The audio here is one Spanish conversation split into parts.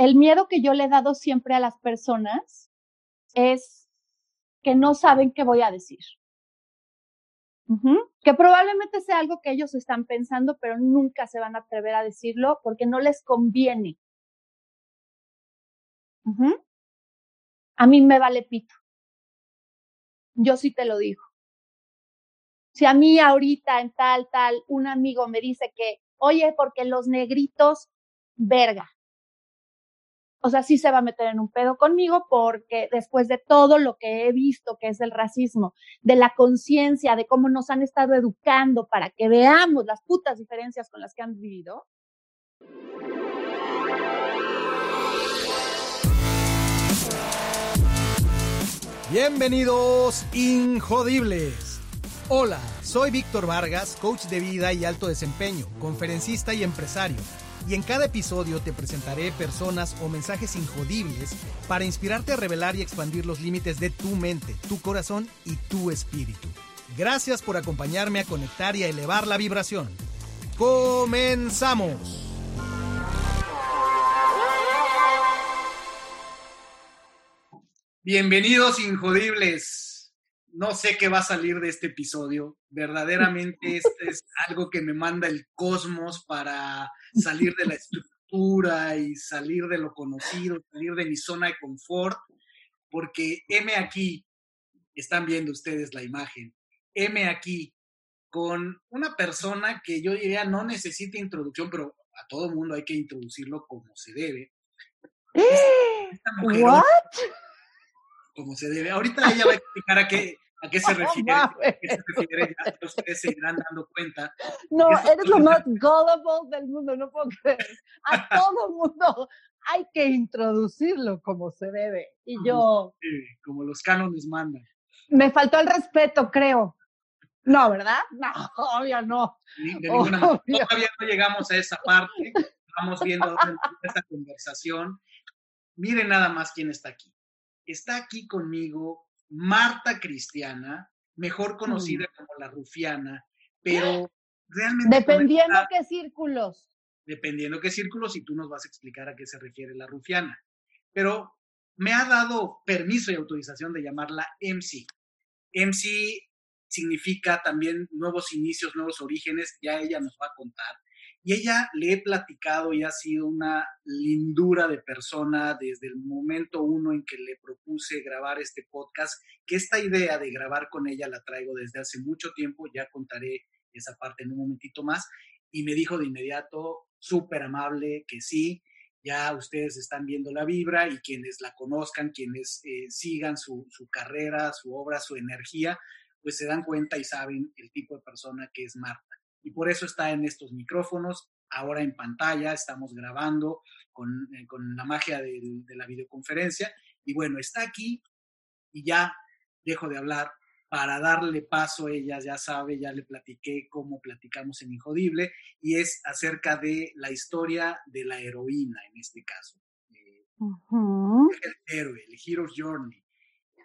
el miedo que yo le he dado siempre a las personas es que no saben qué voy a decir. Que probablemente sea algo que ellos están pensando, pero nunca se van a atrever a decirlo porque no les conviene. A mí me vale pito. Yo sí te lo digo. Si a mí ahorita en tal, tal, un amigo me dice que, oye, porque los negritos, verga o sea, sí se va a meter en un pedo conmigo porque después de todo lo que he visto que es el racismo, de la conciencia, de cómo nos han estado educando para que veamos las putas diferencias con las que han vivido. Bienvenidos, Injodibles. Hola, soy Víctor Vargas, coach de vida y alto desempeño, conferencista y empresario y en cada episodio te presentaré personas o mensajes injodibles para inspirarte a revelar y expandir los límites de tu mente, tu corazón y tu espíritu. Gracias por acompañarme a conectar y a elevar la vibración. ¡Comenzamos! Bienvenidos injodibles no sé qué va a salir de este episodio. Verdaderamente este es algo que me manda el cosmos para salir de la estructura y salir de lo conocido, salir de mi zona de confort, porque M aquí, están viendo ustedes la imagen, M aquí con una persona que yo diría no necesita introducción, pero a todo mundo hay que introducirlo como se debe. ¿What? Como se debe. Ahorita ella va a explicar a qué, a qué se refiere. a qué se refiere ya ustedes se irán dando cuenta. No, eres lo más gullible del mundo, no puedo creer. A todo mundo hay que introducirlo como se debe. Y yo... como los cánones mandan. Me faltó el respeto, creo. No, ¿verdad? No, obvio no. Todavía no llegamos a esa parte. Estamos viendo esta conversación. Miren nada más quién está aquí está aquí conmigo Marta Cristiana, mejor conocida como la Rufiana, pero realmente... Dependiendo qué círculos. Dependiendo qué círculos, y tú nos vas a explicar a qué se refiere la Rufiana. Pero me ha dado permiso y autorización de llamarla MC. MC significa también nuevos inicios, nuevos orígenes, ya ella nos va a contar. Y ella le he platicado y ha sido una lindura de persona desde el momento uno en que le propuse grabar este podcast, que esta idea de grabar con ella la traigo desde hace mucho tiempo, ya contaré esa parte en un momentito más, y me dijo de inmediato, súper amable, que sí, ya ustedes están viendo la vibra y quienes la conozcan, quienes eh, sigan su, su carrera, su obra, su energía, pues se dan cuenta y saben el tipo de persona que es Marta y por eso está en estos micrófonos. Ahora en pantalla estamos grabando con, eh, la magia de, la videoconferencia. Y bueno, está aquí y ya dejo de hablar para darle paso a ella, ya sabe, ya le platiqué cómo platicamos en Injodible, y es acerca de la historia de la heroína en este caso. Eh, el héroe, el Hero's Journey.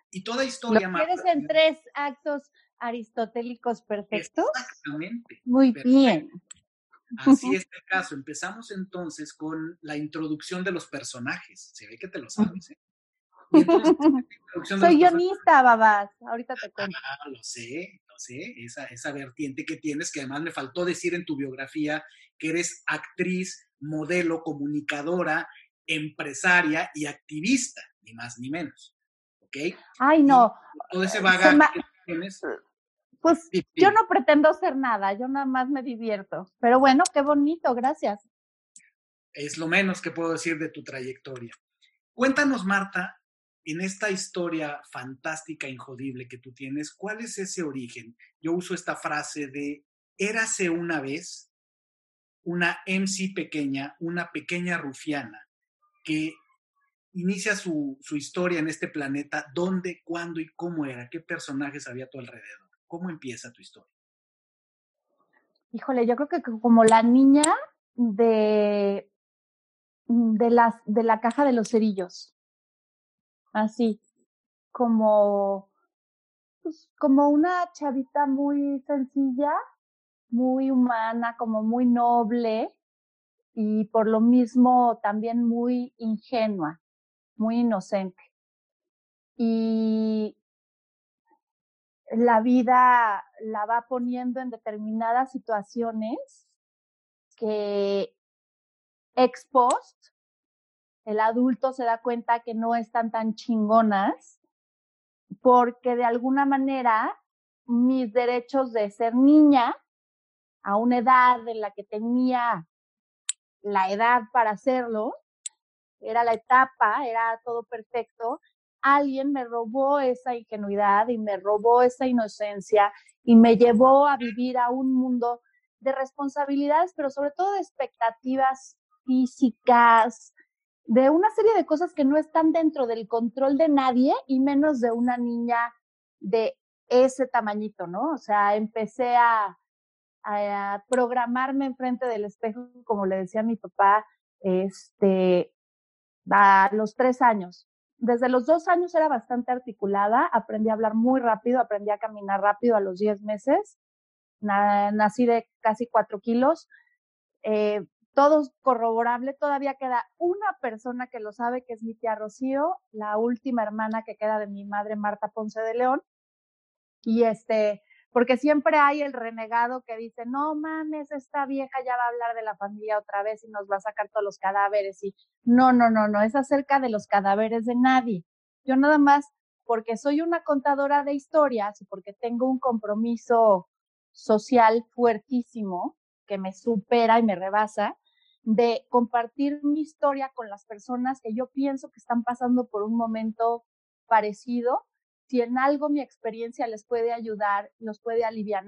Y toda historia... ¿Lo quieres en tres actos aristotélicos perfectos. Exactamente. Muy bien. Así es el caso. Empezamos entonces con la introducción de los personajes. Se ve que te lo sabes, ¿eh? Soy guionista, babás. Ahorita te cuento. Ah, lo sé, lo sé. Esa, esa vertiente que tienes, que además me faltó decir en tu biografía que eres actriz, modelo, comunicadora, empresaria y activista, ni más ni menos. ¿Ok? Ay, no. todo ese bagaje que tienes pues yo no pretendo ser nada, yo nada más me divierto. Pero bueno, qué bonito, gracias. Es lo menos que puedo decir de tu trayectoria. Cuéntanos, Marta, en esta historia fantástica, injodible que tú tienes, ¿cuál es ese origen? Yo uso esta frase de, érase una vez una MC pequeña, una pequeña rufiana, que inicia su, su historia en este planeta, dónde, cuándo y cómo era, qué personajes había a tu alrededor. ¿Cómo empieza tu historia? Híjole, yo creo que como la niña de, de, las, de la caja de los cerillos. Así, como, pues, como una chavita muy sencilla, muy humana, como muy noble, y por lo mismo también muy ingenua, muy inocente. Y la vida la va poniendo en determinadas situaciones que ex post el adulto se da cuenta que no están tan chingonas porque de alguna manera mis derechos de ser niña a una edad en la que tenía la edad para hacerlo, era la etapa, era todo perfecto, alguien me robó esa ingenuidad y me robó esa inocencia y me llevó a vivir a un mundo de responsabilidades, pero sobre todo de expectativas físicas, de una serie de cosas que no están dentro del control de nadie y menos de una niña de ese tamañito, ¿no? O sea, empecé a, programarme enfrente del espejo, como le decía mi papá, este, a los tres años. Desde los dos años era bastante articulada, aprendí a hablar muy rápido, aprendí a caminar rápido a los diez meses, nací de casi cuatro kilos, eh, todo corroborable, todavía queda una persona que lo sabe, que es mi tía Rocío, la última hermana que queda de mi madre Marta Ponce de León. Y este, porque siempre hay el renegado que dice, no mames, esta vieja ya va a hablar de la familia otra vez y nos va a sacar todos los cadáveres. Y no, no, no, no, es acerca de los cadáveres de nadie. Yo nada más, porque soy una contadora de historias y porque tengo un compromiso social fuertísimo que me supera y me rebasa, de compartir mi historia con las personas que yo pienso que están pasando por un momento parecido. Si en algo mi experiencia les puede ayudar, los puede aliviar,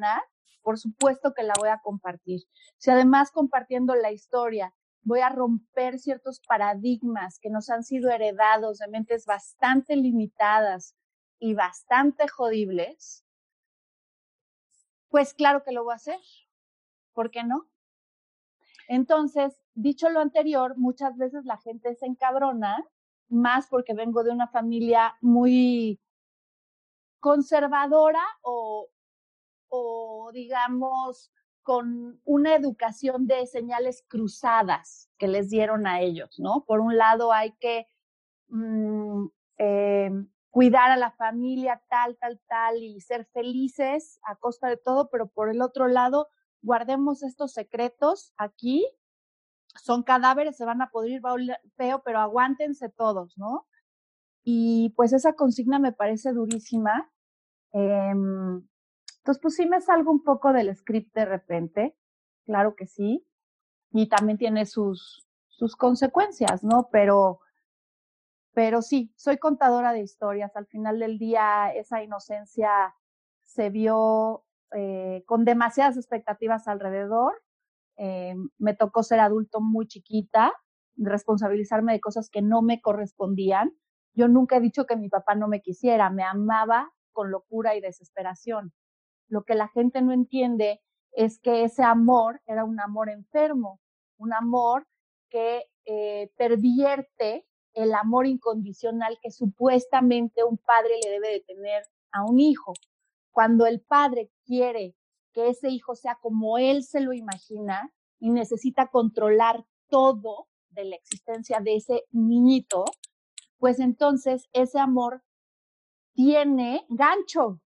por supuesto que la voy a compartir. Si además compartiendo la historia voy a romper ciertos paradigmas que nos han sido heredados de mentes bastante limitadas y bastante jodibles, pues claro que lo voy a hacer. ¿Por qué no? Entonces, dicho lo anterior, muchas veces la gente se encabrona, más porque vengo de una familia muy conservadora o, o digamos, con una educación de señales cruzadas que les dieron a ellos, ¿no? Por un lado hay que mm, eh, cuidar a la familia tal, tal, tal y ser felices a costa de todo, pero por el otro lado, guardemos estos secretos aquí son cadáveres, se van a podrir, va feo, pero aguántense todos, ¿no? Y pues esa consigna me parece durísima. Em, entonces, pues sí me salgo un poco del script de repente, claro que sí, y también tiene sus, sus consecuencias, ¿no? Pero, pero sí, soy contadora de historias. Al final del día, esa inocencia se vio eh, con demasiadas expectativas alrededor eh, me tocó ser adulto muy chiquita, responsabilizarme de cosas que no me correspondían. Yo nunca he dicho que mi papá no me quisiera, me amaba con locura y desesperación. Lo que la gente no entiende es que ese amor era un amor enfermo, un amor que eh, pervierte el amor incondicional que supuestamente un padre le debe de tener a un hijo. Cuando el padre quiere que ese hijo sea como él se lo imagina y necesita controlar todo de la existencia de ese niñito, pues entonces ese amor tiene gancho,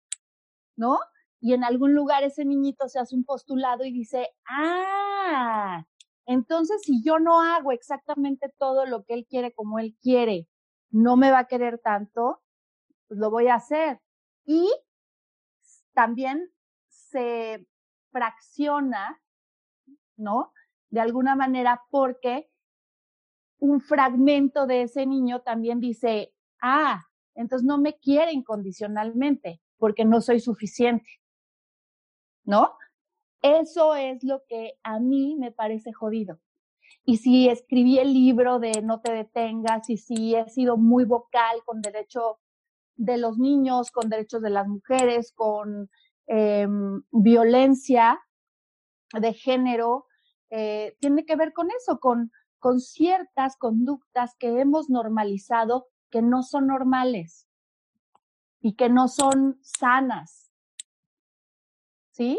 ¿no? Y en algún lugar ese niñito se hace un postulado y dice, ah, entonces si yo no hago exactamente todo lo que él quiere como él quiere, no me va a querer tanto, pues lo voy a hacer. Y también se fracciona, ¿no? De alguna manera porque un fragmento de ese niño también dice, ah, entonces no me quiere incondicionalmente porque no soy suficiente, ¿no? Eso es lo que a mí me parece jodido. Y si escribí el libro de No te detengas y si he sido muy vocal con derecho de los niños, con derechos de las mujeres, con Em, violencia de género, eh, tiene que ver con eso, con, con ciertas conductas que hemos normalizado que no son normales y que no son sanas. ¿Sí?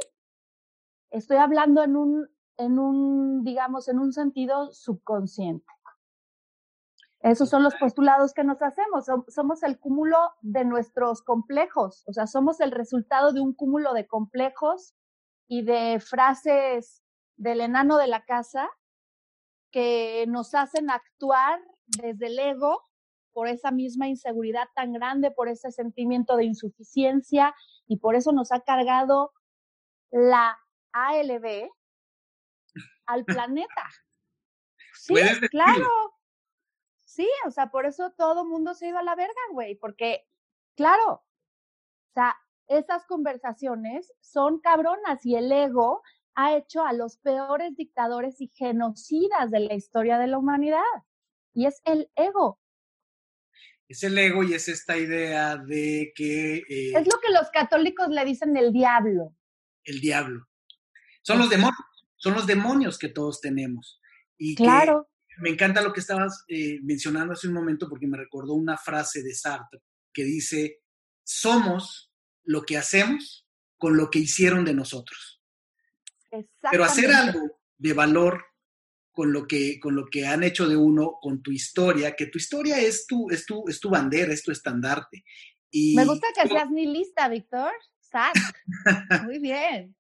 Estoy hablando en un en un, digamos, en un sentido subconsciente. Esos son los postulados que nos hacemos. Somos el cúmulo de nuestros complejos, o sea, somos el resultado de un cúmulo de complejos y de frases del enano de la casa que nos hacen actuar desde el ego por esa misma inseguridad tan grande, por ese sentimiento de insuficiencia y por eso nos ha cargado la ALB al planeta. Sí, claro. Sí, o sea, por eso todo mundo se ha ido a la verga, güey, porque, claro, o sea, esas conversaciones son cabronas y el ego ha hecho a los peores dictadores y genocidas de la historia de la humanidad. Y es el ego. Es el ego y es esta idea de que... Eh, es lo que los católicos le dicen el diablo. El diablo. Son los demonios, son los demonios que todos tenemos. Y claro. me encanta lo que estabas eh, mencionando hace un momento porque me recordó una frase de Sartre que dice, somos lo que hacemos con lo que hicieron de nosotros. Pero hacer algo de valor con lo que, con lo que han hecho de uno, con tu historia, que tu historia es tu, es tu, es tu bandera, es tu estandarte. Y Me gusta que seas mi lista, Víctor. Muy bien.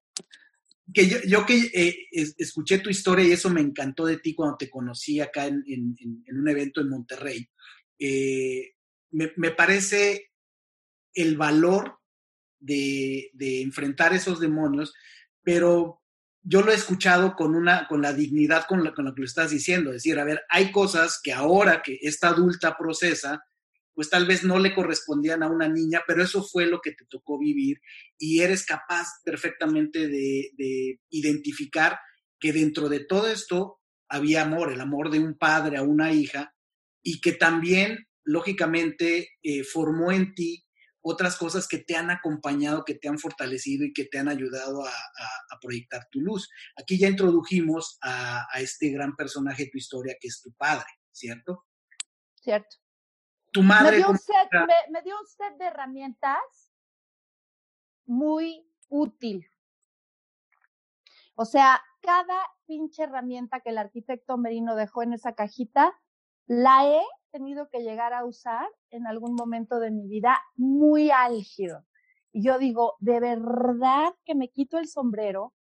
Que yo, yo que eh, escuché tu historia y eso me encantó de ti cuando te conocí acá en, en, en un evento en Monterrey. Eh, me, me, parece el valor de, de enfrentar esos demonios, pero yo lo he escuchado con una, con la dignidad con la, que lo estás diciendo, es decir, a ver, hay cosas que ahora que esta adulta procesa, pues tal vez no le correspondían a una niña, pero eso fue lo que te tocó vivir y eres capaz perfectamente de, de identificar que dentro de todo esto había amor, el amor de un padre a una hija, y que también, lógicamente, eh, formó en ti otras cosas que te han acompañado, que te han fortalecido y que te han ayudado a, proyectar tu luz. Aquí ya introdujimos a, este gran personaje de tu historia que es tu padre, ¿cierto? Cierto. Tu madre. Me dio, un set, me dio un set de herramientas muy útil. O sea, cada pinche herramienta que el arquitecto Merino dejó en esa cajita, la he tenido que llegar a usar en algún momento de mi vida muy álgido. Y yo digo, de verdad que me quito el sombrero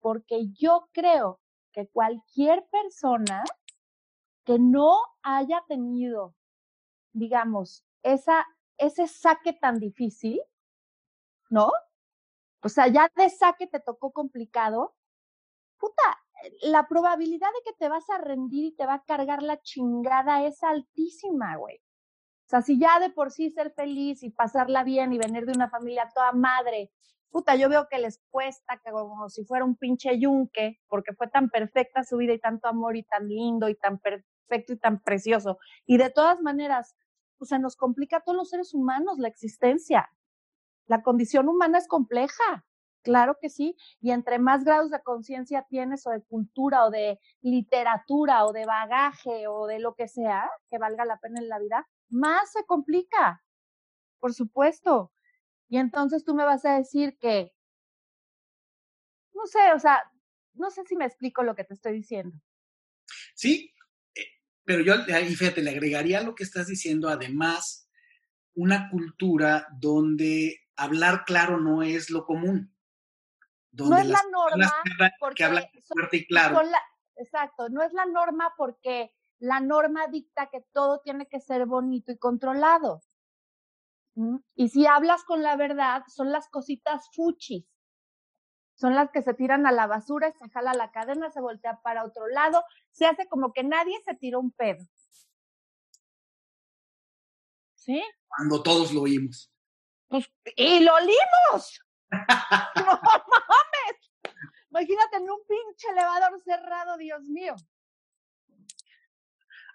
porque yo creo que cualquier persona que no haya tenido, digamos, esa, ese saque tan difícil, ¿no? O sea, ya de saque te tocó complicado, puta, la probabilidad de que te vas a rendir y te va a cargar la chingada es altísima, güey. O sea, si ya de por sí ser feliz y pasarla bien y venir de una familia toda madre, puta, yo veo que les cuesta que como si fuera un pinche yunque, porque fue tan perfecta su vida y tanto amor y tan lindo y tan perfecto y tan precioso. Y de todas maneras, o sea, nos complica a todos los seres humanos la existencia. La condición humana es compleja. Claro que sí. Y entre más grados de conciencia tienes o de cultura o de literatura o de bagaje o de lo que sea que valga la pena en la vida, más se complica. Por supuesto. Y entonces tú me vas a decir que, no sé, o sea, no sé si me explico lo que te estoy diciendo. Sí, eh, pero yo, y fíjate, le agregaría lo que estás diciendo, además, una cultura donde hablar claro no es lo común no es la norma porque y claro. exacto, no es la norma porque la norma dicta que todo tiene que ser bonito y controlado. Y si hablas con la verdad, son las cositas fuchis. Son las que se tiran a la basura, se jala la cadena, se voltea para otro lado, se hace como que nadie se tiró un pedo. ¿Sí? Cuando todos lo oímos. Pues, y lo olimos. no. Imagínate en un pinche elevador cerrado, Dios mío.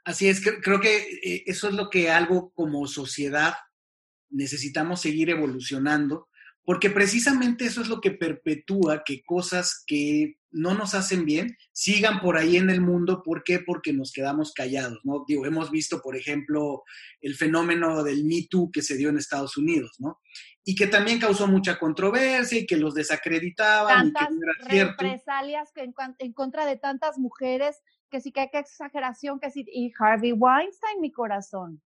Así es, creo que eh, eso es lo que algo como sociedad necesitamos seguir evolucionando, porque precisamente eso es lo que perpetúa que cosas que no nos hacen bien sigan por ahí en el mundo. ¿Por qué? Porque nos quedamos callados, ¿no? Digo, hemos visto, por ejemplo, el fenómeno del Me Too que se dio en Estados Unidos, ¿no? Y que también causó mucha controversia y que los desacreditaban Tantas y que no era represalias que en, en contra de tantas mujeres, que sí que qué exageración, que sí, y Harvey Weinstein, mi corazón.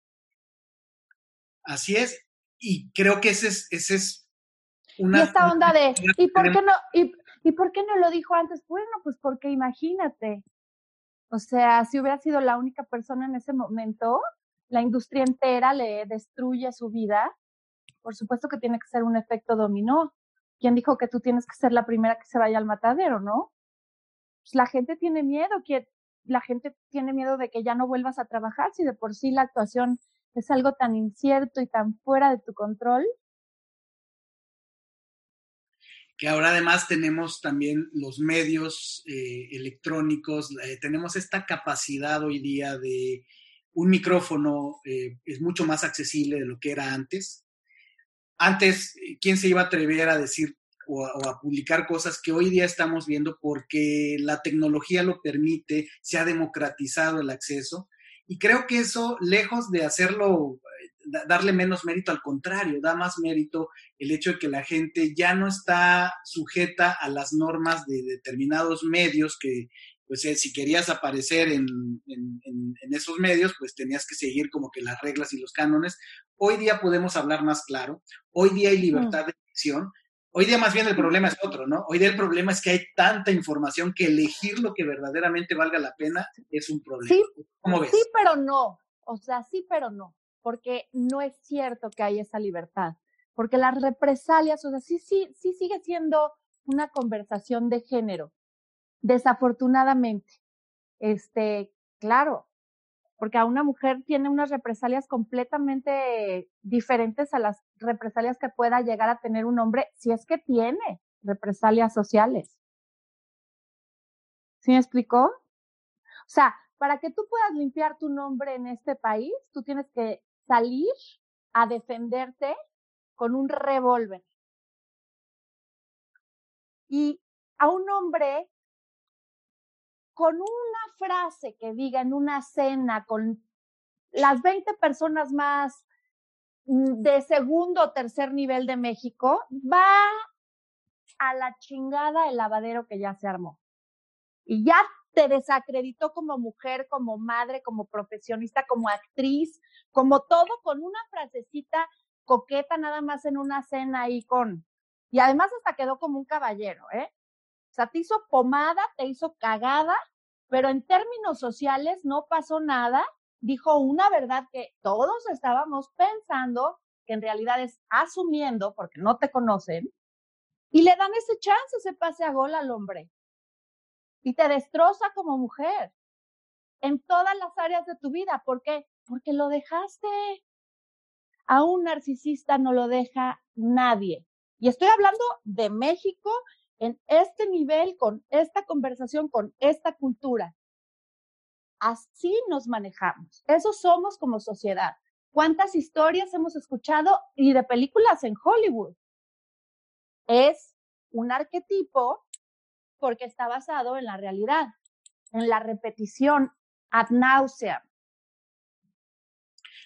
Así es. Y creo que ese es, ese es Y una... esta onda de, ¿y por qué no, y, y por qué no lo dijo antes? Bueno, pues porque imagínate. O sea, si hubiera sido la única persona en ese momento, la industria entera le destruye su vida. Por supuesto que tiene que ser un efecto dominó. ¿Quién dijo que tú tienes que ser la primera que se vaya al matadero, no? Pues la gente tiene miedo, la gente tiene miedo de que ya no vuelvas a trabajar, si de por sí la actuación es algo tan incierto y tan fuera de tu control. que ahora además tenemos también los medios eh, electrónicos, eh, tenemos esta capacidad hoy día de un micrófono, eh, es mucho más accesible de lo que era antes. Antes, ¿quién se iba a atrever a decir o a, publicar cosas que hoy día estamos viendo porque la tecnología lo permite, se ha democratizado el acceso? Y creo que eso, lejos de hacerlo, da- darle menos mérito, al contrario, da más mérito el hecho de que la gente ya no está sujeta a las normas de determinados medios que, pues eh, si querías aparecer en esos medios, pues tenías que seguir como que las reglas y los cánones. Hoy día podemos hablar más claro, hoy día hay libertad de elección. Hoy día más bien el problema es otro, ¿no? Hoy día el problema es que hay tanta información que elegir lo que verdaderamente valga la pena es un problema. Sí, ¿Cómo ves? Sí, pero no. O sea, sí, pero no. Porque no es cierto que hay esa libertad. Porque las represalias, o sea, sí, sí, sí sigue siendo una conversación de género. Desafortunadamente. Este, claro. Porque a una mujer tiene unas represalias completamente diferentes a las represalias que pueda llegar a tener un hombre, si es que tiene represalias sociales. ¿Sí me explicó? O sea, para que tú puedas limpiar tu nombre en este país, tú tienes que salir a defenderte con un revólver. Y a un hombre con una frase que diga en una cena con las 20 personas más mm, de segundo o tercer nivel de México, va a la chingada el lavadero que ya se armó. Y ya te desacreditó como mujer, como madre, como profesionista, como actriz, como todo con una frasecita coqueta nada más en una cena ahí con... Y además hasta quedó como un caballero, ¿eh? O sea, te hizo pomada, te hizo cagada, pero en términos sociales no pasó nada. Dijo una verdad que todos estábamos pensando, que en realidad es asumiendo, porque no te conocen, y le dan ese chance, ese pase a gol al hombre y te destroza como mujer en todas las áreas de tu vida. ¿Por qué? Porque lo dejaste. A un narcisista no lo deja nadie. Y estoy hablando de México en este nivel, con esta conversación, con esta cultura. Así nos manejamos. Eso somos como sociedad. ¿Cuántas historias hemos escuchado y de películas en Hollywood? Es un arquetipo porque está basado en la realidad, en la repetición ad nauseam.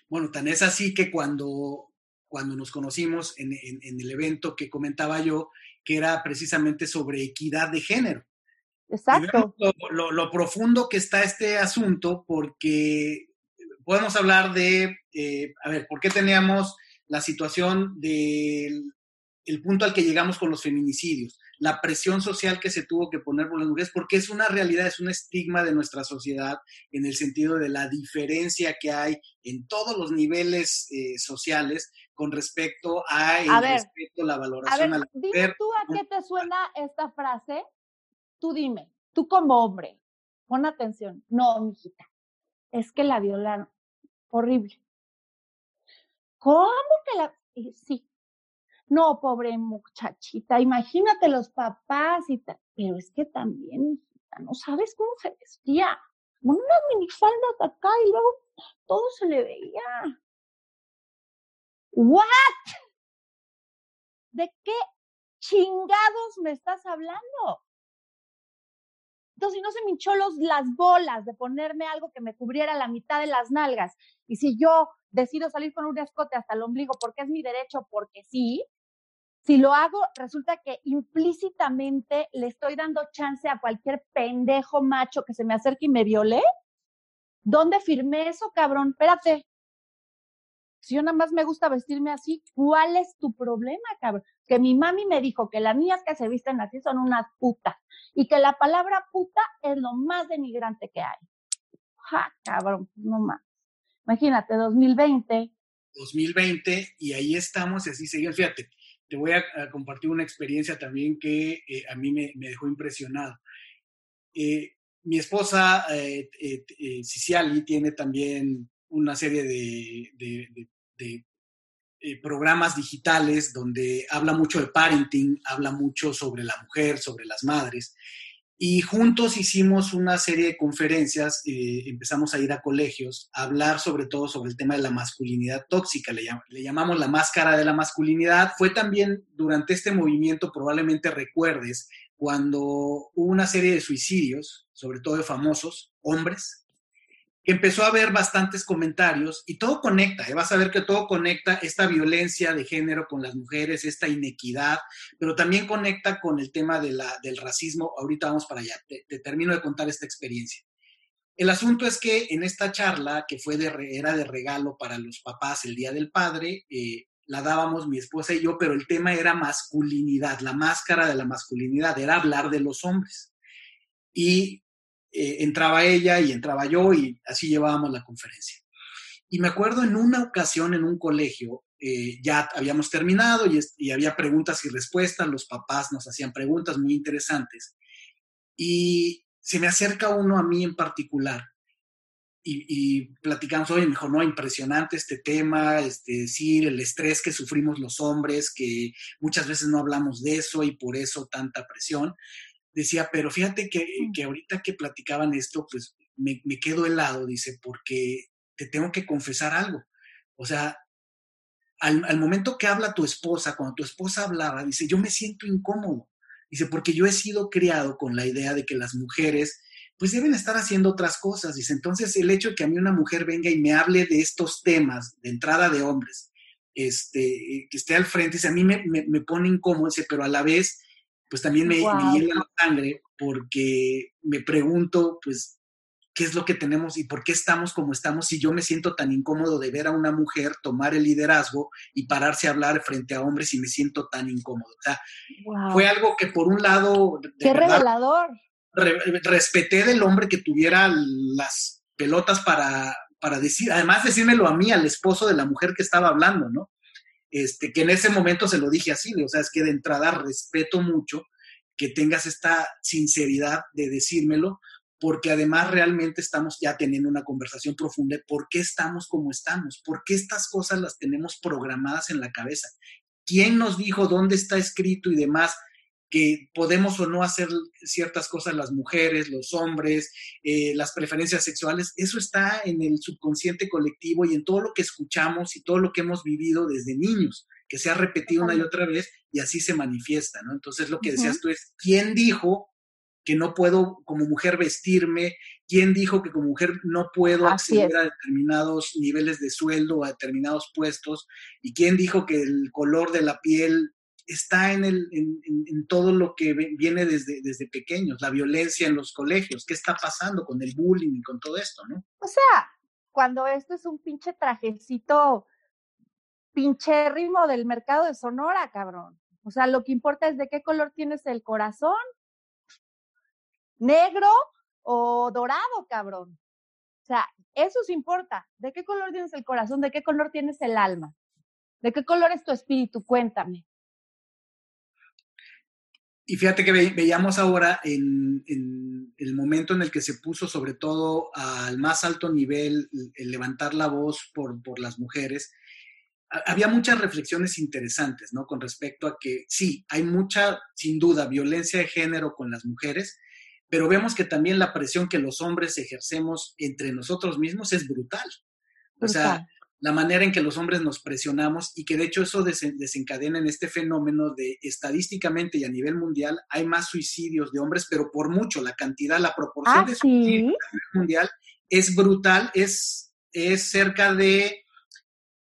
Bueno, tan es así que cuando, cuando nos conocimos en, en, en, el evento que comentaba yo, que era precisamente sobre equidad de género. Exacto. Lo, lo, lo, profundo que está este asunto, porque podemos hablar de, eh, a ver, ¿por qué teníamos la situación del el punto al que llegamos con los feminicidios? la presión social que se tuvo que poner por las mujeres, porque es una realidad, es un estigma de nuestra sociedad en el sentido de la diferencia que hay en todos los niveles eh, sociales con respecto a el a ver, la valoración a, ver, a la dime mujer. tú a qué te suena esta frase. Tú dime, tú como hombre, pon atención. No, mijita, es que la violaron. Horrible. ¿Cómo que la...? Y sí, no, pobre muchachita, imagínate los papás y tal. Pero es que también, hijita, no sabes cómo se vestía. Con unas minifaldas acá y luego todo se le veía. ¿What? ¿de qué chingados me estás hablando? Entonces, no se me hinchó los, las bolas de ponerme algo que me cubriera la mitad de las nalgas, y si yo decido salir con un escote hasta el ombligo porque es mi derecho, porque sí, si lo hago, resulta que implícitamente le estoy dando chance a cualquier pendejo macho que se me acerque y me viole. ¿Dónde firmé eso, cabrón? Espérate. Si yo nada más me gusta vestirme así, ¿cuál es tu problema, cabrón? Que mi mami me dijo que las niñas que se visten así son unas putas y que la palabra puta es lo más denigrante que hay. Ja, cabrón, no más. Imagínate, 2020. 2020 y ahí estamos y así seguimos. Fíjate, te voy a, compartir una experiencia también que eh, a mí me, dejó impresionado. Eh, mi esposa, eh, Ciciali, tiene también una serie de, programas digitales donde habla mucho de parenting, habla mucho sobre la mujer, sobre las madres. Y juntos hicimos una serie de conferencias, eh, empezamos a ir a colegios, a hablar sobre todo sobre el tema de la masculinidad tóxica, le, le, llamamos la máscara de la masculinidad. Fue también durante este movimiento, probablemente recuerdes, cuando hubo una serie de suicidios, sobre todo de famosos, hombres, empezó a haber bastantes comentarios y todo conecta, ¿eh? vas a ver que todo conecta esta violencia de género con las mujeres, esta inequidad, pero también conecta con el tema de del racismo. Ahorita vamos para allá, te, termino de contar esta experiencia. El asunto es que en esta charla, que fue de, era de regalo para los papás el Día del Padre, eh, la dábamos mi esposa y yo, pero el tema era masculinidad, la máscara de la masculinidad, era hablar de los hombres. Y eh, entraba ella y entraba yo y así llevábamos la conferencia. Y me acuerdo en una ocasión en un colegio, eh, ya habíamos terminado y, había preguntas y respuestas, los papás nos hacían preguntas muy interesantes. Y se me acerca uno a mí en particular y, platicamos, hoy mejor no, impresionante este tema, este, decir, el estrés que sufrimos los hombres, que muchas veces no hablamos de eso y por eso tanta presión decía, pero fíjate que, que ahorita que platicaban esto, pues me, me, quedo helado, dice, porque te tengo que confesar algo. O sea, al, al, momento que habla tu esposa, cuando tu esposa hablaba, dice, yo me siento incómodo. Dice, porque yo he sido criado con la idea de que las mujeres pues deben estar haciendo otras cosas. Dice, entonces el hecho de que a mí una mujer venga y me hable de estos temas de entrada de hombres, este, que esté al frente, dice, a mí me, me, me pone incómodo, dice, pero a la vez pues también me, llena la sangre porque me pregunto, pues, qué es lo que tenemos y por qué estamos como estamos si yo me siento tan incómodo de ver a una mujer tomar el liderazgo y pararse a hablar frente a hombres y me siento tan incómodo. O sea, fue algo que por un lado... ¡Qué revelador! respeté del hombre que tuviera las pelotas para, para decir, además decírmelo a mí, al esposo de la mujer que estaba hablando, ¿no? Este, que en ese momento se lo dije así, o sea, es que de entrada respeto mucho que tengas esta sinceridad de decírmelo, porque además realmente estamos ya teniendo una conversación profunda de por qué estamos como estamos, por qué estas cosas las tenemos programadas en la cabeza. ¿Quién nos dijo dónde está escrito y demás? Que podemos o no hacer ciertas cosas las mujeres, los hombres, eh, las preferencias sexuales, eso está en el subconsciente colectivo y en todo lo que escuchamos y todo lo que hemos vivido desde niños, que se ha repetido una y otra vez y así se manifiesta, ¿no? Entonces lo que decías tú es, ¿quién dijo que no puedo como mujer vestirme? ¿Quién dijo que como mujer no puedo acceder a determinados niveles de sueldo, a determinados puestos? ¿Y quién dijo que el color de la piel está en, el, en, todo lo que viene desde, desde pequeños, la violencia en los colegios, qué está pasando con el bullying y con todo esto, ¿no? O sea, cuando esto es un pinche trajecito pinche ritmo del mercado de Sonora, cabrón. O sea, lo que importa es de qué color tienes el corazón, negro o dorado, cabrón. O sea, eso sí importa. ¿De qué color tienes el corazón? ¿De qué color tienes el alma? ¿De qué color es tu espíritu? Cuéntame. Y fíjate que veíamos ahora en, el momento en el que se puso sobre todo al más alto nivel el levantar la voz por, por las mujeres, había muchas reflexiones interesantes, ¿no? Con respecto a que sí, hay mucha, sin duda, violencia de género con las mujeres, pero vemos que también la presión que los hombres ejercemos entre nosotros mismos es brutal. O sea, la manera en que los hombres nos presionamos y que de hecho eso desencadena en este fenómeno de estadísticamente y a nivel mundial hay más suicidios de hombres, pero por mucho la cantidad, la proporción ¿Ah, de suicidios a nivel mundial es brutal, es, es cerca de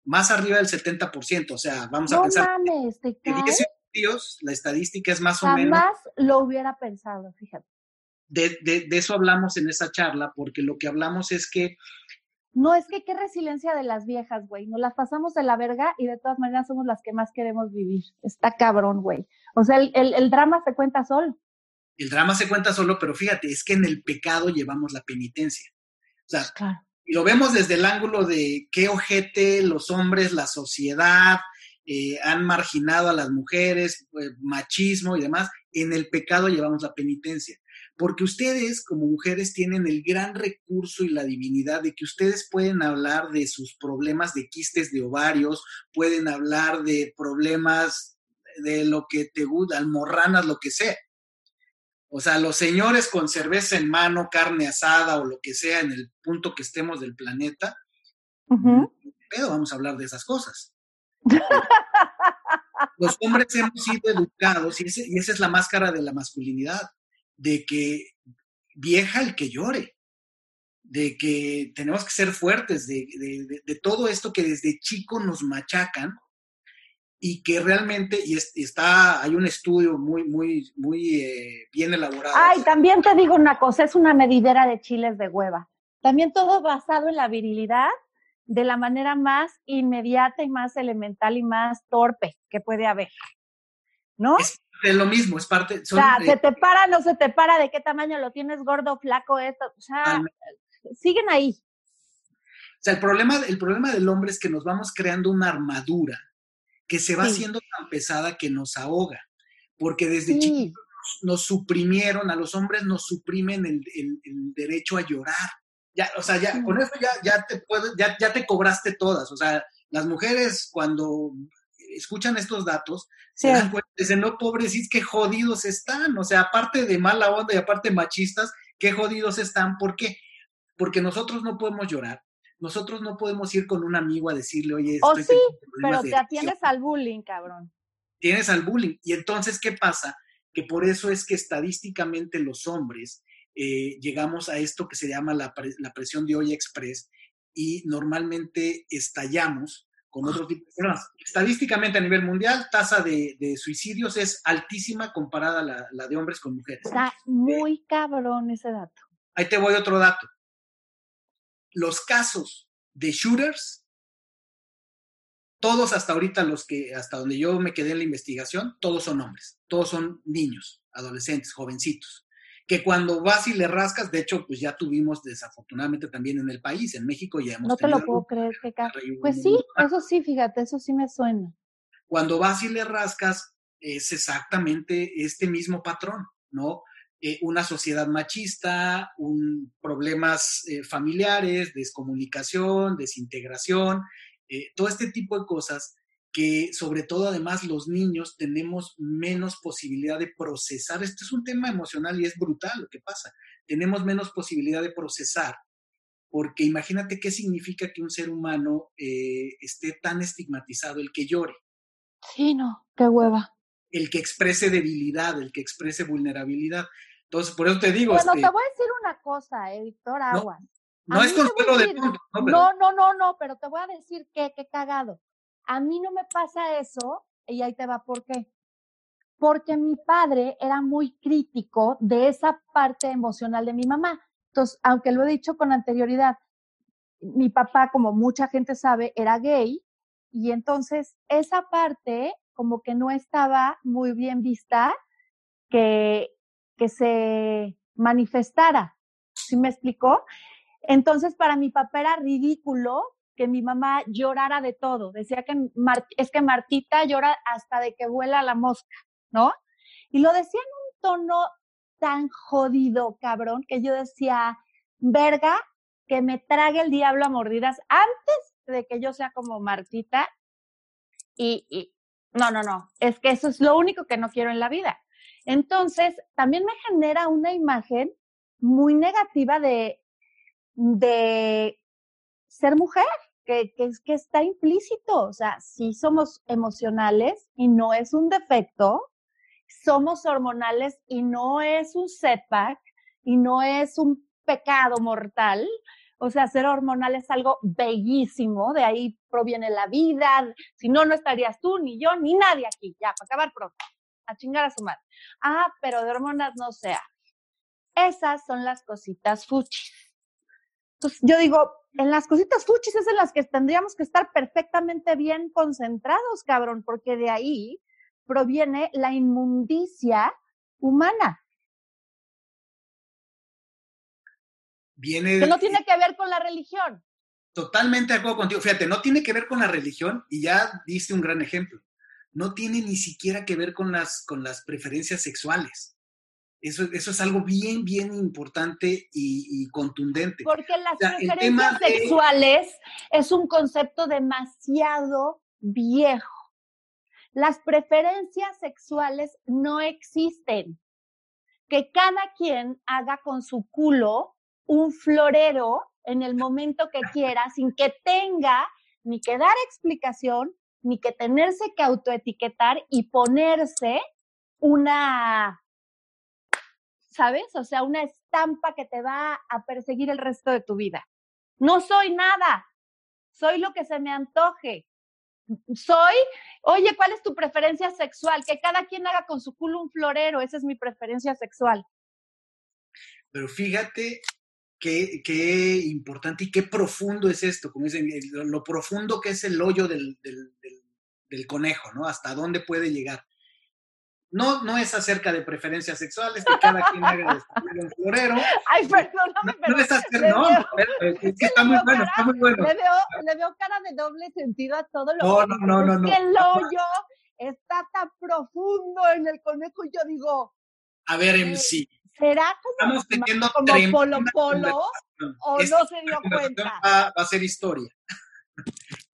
más arriba del 70%, o sea, vamos a no pensar mames, ¿te que 10 cae? suicidios, la estadística es más o menos Jamás lo hubiera pensado, fíjate. de, de, de eso hablamos en esa charla, porque lo que hablamos es que No, es que qué resiliencia de las viejas, güey. Nos las pasamos de la verga y de todas maneras somos las que más queremos vivir. Está cabrón, güey. O sea, el, el, el drama se cuenta solo. el drama se cuenta solo, pero fíjate, es que en el pecado llevamos la penitencia. O sea, Claro. y lo vemos desde el ángulo de qué ojete los hombres, la sociedad, eh, han marginado a las mujeres, eh, machismo y demás. En el pecado llevamos la penitencia. Porque ustedes como mujeres tienen el gran recurso y la divinidad de que ustedes pueden hablar de sus problemas de quistes de ovarios, pueden hablar de problemas de lo que te gusta, almorranas, lo que sea. O sea, los señores con cerveza en mano, carne asada o lo que sea en el punto que estemos del planeta, Ujú. pero vamos a hablar de esas cosas. Los hombres hemos sido educados, y, ese- y esa es la máscara de la masculinidad, de que vieja el que llore, de que tenemos que ser fuertes, de, de- de- de todo esto que desde chico nos machacan y que realmente, y, es- y está, hay un estudio muy, muy, muy eh, bien elaborado. Ay, también te digo una cosa, es una medidera de chiles de hueva. También todo basado en la virilidad de la manera más inmediata y más elemental y más torpe que puede haber. ¿No? Es de lo mismo, es parte... o sea, se te para, no se te para, de qué tamaño lo tienes, gordo, flaco, esto. O sea, Totalmente. siguen ahí. O sea, el problema, el problema del hombre es que nos vamos creando una armadura que se va Sí. haciendo tan pesada que nos ahoga. Porque desde Sí. chiquitos nos suprimieron, a los hombres nos suprimen el, el- el derecho a llorar. Ya, o sea, ya, Sí. con eso ya, ya te puedes, ya, ya te cobraste todas. O sea, las mujeres cuando escuchan estos datos, se Sí. dan cuenta, dicen, no, pobrecitos, qué jodidos están. O sea, aparte de mala onda y aparte machistas, qué jodidos están. ¿Por qué? Porque nosotros no podemos llorar. Nosotros no podemos ir con un amigo a decirle, oye, O estoy sí, teniendo Pero te atienes al bullying, cabrón. tienes al bullying. Y entonces, ¿qué pasa? Que por eso es que estadísticamente los hombres eh, llegamos a esto que se llama la, pre- la presión de olla express y normalmente estallamos con otro tipo de problemas. Estadísticamente a nivel mundial, tasa de, de suicidios es altísima comparada a la, la de hombres con mujeres. Está muy cabrón ese dato. Ahí te voy otro dato. Los casos de shooters, todos hasta ahorita los que, hasta donde yo me quedé en la investigación, todos son hombres, todos son niños, adolescentes, jovencitos, que cuando vas y le rascas, de hecho, pues ya tuvimos desafortunadamente también en el país, en México ya hemos No te lo puedo creer, que Pues sí, eso sí, fíjate, eso sí me suena. cuando vas y le rascas, es exactamente este mismo patrón, ¿no? Eh, una sociedad machista, un, problemas eh, familiares, descomunicación, desintegración, eh, todo este tipo de cosas que sobre todo además los niños tenemos menos posibilidad de procesar. Esto es un tema emocional y es brutal lo que pasa. Tenemos menos posibilidad de procesar porque imagínate qué significa que un ser humano eh, esté tan estigmatizado, el que llore Sí, no, qué hueva. el que exprese debilidad, el que exprese vulnerabilidad. Entonces, por eso te digo, Bueno, este, te voy a decir una cosa, Víctor Aguas. no es consuelo de tonto, ¿no? Pero No, no, no, no, pero te voy a decir que, qué cagado. A mí no me pasa eso, y ahí te va por qué. Porque mi padre era muy crítico de esa parte emocional de mi mamá. Entonces, aunque lo he dicho con anterioridad, mi papá, como mucha gente sabe, era gay, y entonces esa parte como que no estaba muy bien vista que, que se manifestara. ¿Sí me explicó? Entonces, para mi papá era ridículo que mi mamá llorara de todo. Decía que es que Martita llora hasta de que vuela la mosca, ¿no? Y lo decía en un tono tan jodido, cabrón, que yo decía, verga, que me trague el diablo a mordidas antes de que yo sea como Martita. Y, y no, no, no, es que eso es lo único que no quiero en la vida. Entonces, también me genera una imagen muy negativa de, de ser mujer, que, que, que está implícito. O sea, sí somos emocionales y no es un defecto, somos hormonales y no es un setback y no es un pecado mortal. O sea, ser hormonal es algo bellísimo, de ahí proviene la vida. Si no, no estarías tú, ni yo, ni nadie aquí. Ya, para acabar pronto. A chingar a su madre. Ah, pero de hormonas no sea. Esas son las cositas fuchis. Entonces, yo digo, en las cositas fuchis es en las que tendríamos que estar perfectamente bien concentrados, cabrón, porque de ahí proviene la inmundicia humana. Viene que no tiene que ver con la religión. Totalmente de acuerdo contigo. Fíjate, no tiene que ver con la religión y ya diste un gran ejemplo. No tiene ni siquiera que ver con las, con las preferencias sexuales. Eso, eso es algo bien, bien importante y, y contundente. Porque las o sea, preferencias de... sexuales es un concepto demasiado viejo. Las preferencias sexuales no existen. Que cada quien haga con su culo un florero en el momento que quiera, sin que tenga ni que dar explicación, ni que tenerse que autoetiquetar y ponerse una, ¿sabes? O sea, una estampa que te va a perseguir el resto de tu vida. No soy nada, soy lo que se me antoje. Soy, oye, ¿cuál es tu preferencia sexual? Que cada quien haga con su culo un florero, esa es mi preferencia sexual. Pero fíjate qué, qué importante y qué profundo es esto, como dicen, lo, lo profundo que es el hoyo del, conejo, ¿no? Hasta dónde puede llegar. No, no es acerca de preferencias sexuales, que cada quien haga un florero. Ay, perdóname, no, no es hacer, no, veo, es que está muy bueno, está muy bueno. Le veo, le veo cara de doble sentido a todo lo no, que no, no, no, no, es que el hoyo está tan profundo en el conejo y yo digo... A ver, MC, ¿Será como, como Polo Polo o Esta no se dio cuenta? Va, va, a ser historia.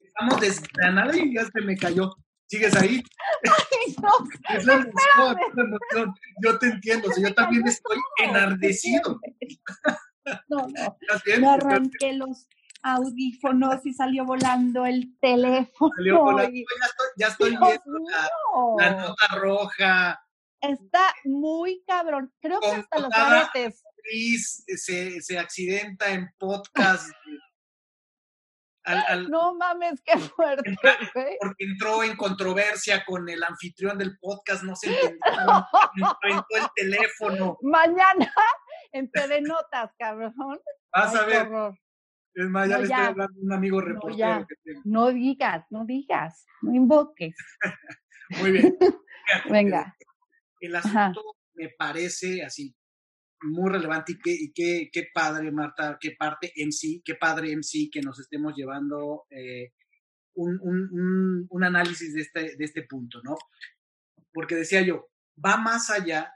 Estamos desgranando y ya se me cayó. ¿Sigues ahí? Ay, no. Es la emoción, es la emoción. Yo te entiendo, yo también estoy enardecido. No, no. Me arranqué los audífonos y salió volando el teléfono. Salió volando. Y... Ya estoy, ya estoy viendo la, la nota roja Está muy cabrón. Creo que hasta los aretes. Actriz se, se accidenta en podcast. Al, al, no mames, qué fuerte. Porque entró en controversia con el anfitrión del podcast, no se entendió, el teléfono. Mañana en TV Notas, cabrón. Vas Ay, a ver. Horror. Es más, ya no, le ya. estoy hablando a un amigo reportero no, que tengo. No digas, no digas, no invoques. Muy bien. Venga. El asunto Ajá. me parece así muy relevante y qué, y qué, qué padre, Marta, qué parte MC, qué padre MC que nos estemos llevando eh, un, un, un, un, análisis de este, de este punto, ¿no? Porque decía yo, va más allá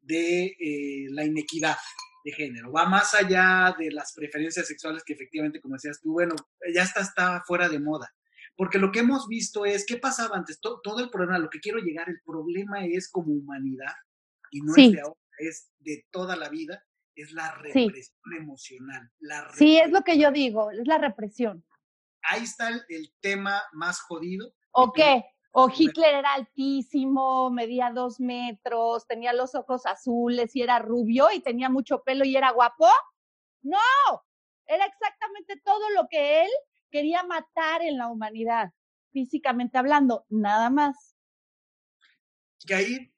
de eh, la inequidad de género, va más allá de las preferencias sexuales que efectivamente, como decías tú, bueno, ya está, está fuera de moda. Porque lo que hemos visto es, ¿qué pasaba antes? Todo, todo el problema, lo que quiero llegar, el problema es como humanidad, y no sí. es de ahora, es de toda la vida, es la represión sí. emocional. La represión. Sí, es lo que yo digo, es la represión. Ahí está el, el tema más jodido. ¿O qué? O Hitler era altísimo, medía dos metros, tenía los ojos azules y era rubio y tenía mucho pelo y era guapo. No, era exactamente todo lo que él quería matar en la humanidad, físicamente hablando, nada más. Que ahí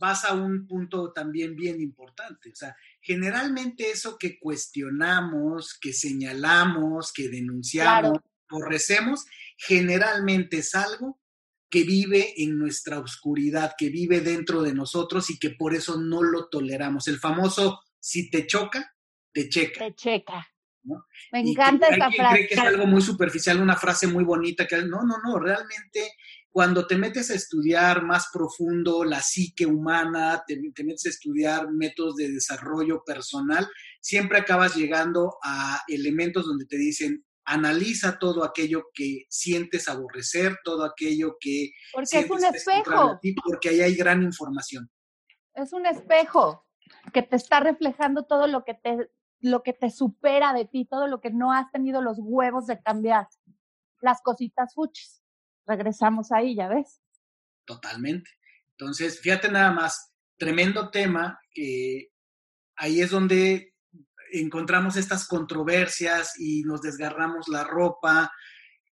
vas a un punto también bien importante. O sea, generalmente eso que cuestionamos, que señalamos, que denunciamos, claro. aborrecemos, generalmente es algo que vive en nuestra oscuridad, que vive dentro de nosotros y que por eso no lo toleramos. El famoso, si te choca, te checa. Te checa. ¿no? Me encanta que, esta frase. Cree que es algo muy superficial, una frase muy bonita, que no, no, no, realmente cuando te metes a estudiar más profundo la psique humana, te, te, metes a estudiar métodos de desarrollo personal, siempre acabas llegando a elementos donde te dicen, analiza todo aquello que sientes aborrecer, todo aquello que... Porque es un espejo. Ti, porque ahí hay gran información. Es un espejo que te está reflejando todo lo que te lo que te supera de ti, todo lo que no has tenido los huevos de cambiar. las cositas fuchis. Regresamos ahí, ya ves. Totalmente. Entonces, fíjate nada más, tremendo tema, que ahí es donde encontramos estas controversias y nos desgarramos la ropa.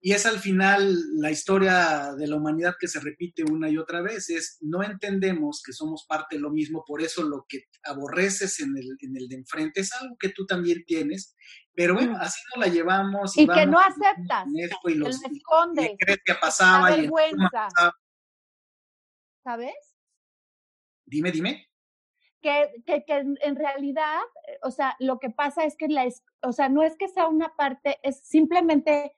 Y es al final la historia de la humanidad que se repite una y otra vez. Es no entendemos que somos parte de lo mismo, por eso lo que aborreces en el, en el de enfrente es algo que tú también tienes. Pero bueno, así nos la llevamos. Y, que no aceptas. y lo escondes. crees que pasaba. La vergüenza. ¿Sabes? Dime, dime que, que, que, en realidad, eh, o sea, lo que pasa es que la, o sea, no es que sea una parte, es simplemente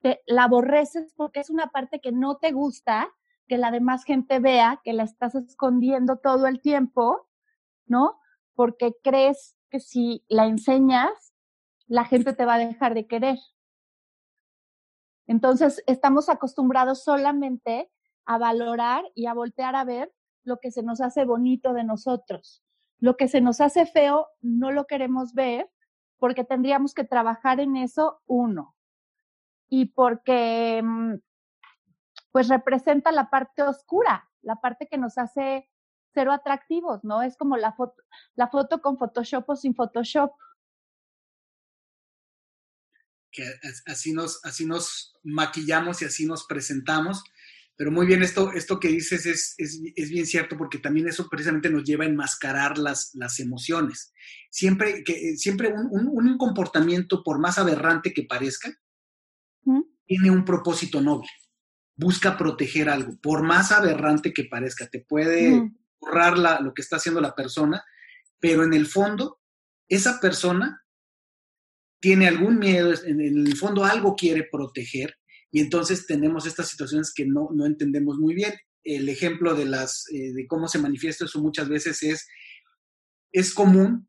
te, la aborreces porque es una parte que no te gusta, que la demás gente vea, que la estás escondiendo todo el tiempo, ¿no? Porque crees que si la enseñas, la gente te va a dejar de querer. Entonces, estamos acostumbrados solamente a valorar y a voltear a ver lo que se nos hace bonito de nosotros. Lo que se nos hace feo no lo queremos ver porque tendríamos que trabajar en eso, uno. Y porque, mm, pues, representa la parte oscura, la parte que nos hace cero atractivos, ¿no? Es como la foto, la foto con Photoshop o sin Photoshop. Que así nos, así nos maquillamos y así nos presentamos pero muy bien, esto, esto que dices es, es, bien cierto porque también eso precisamente nos lleva a enmascarar las, las emociones. Siempre, que, siempre un, un comportamiento, por más aberrante que parezca, tiene un propósito noble. Busca proteger algo, por más aberrante que parezca. Te puede borrar la, lo que está haciendo la persona, pero en el fondo, esa persona tiene algún miedo, en el fondo algo quiere proteger y entonces tenemos estas situaciones que no, no entendemos muy bien. El ejemplo de, las, eh, de cómo se manifiesta eso muchas veces es, es común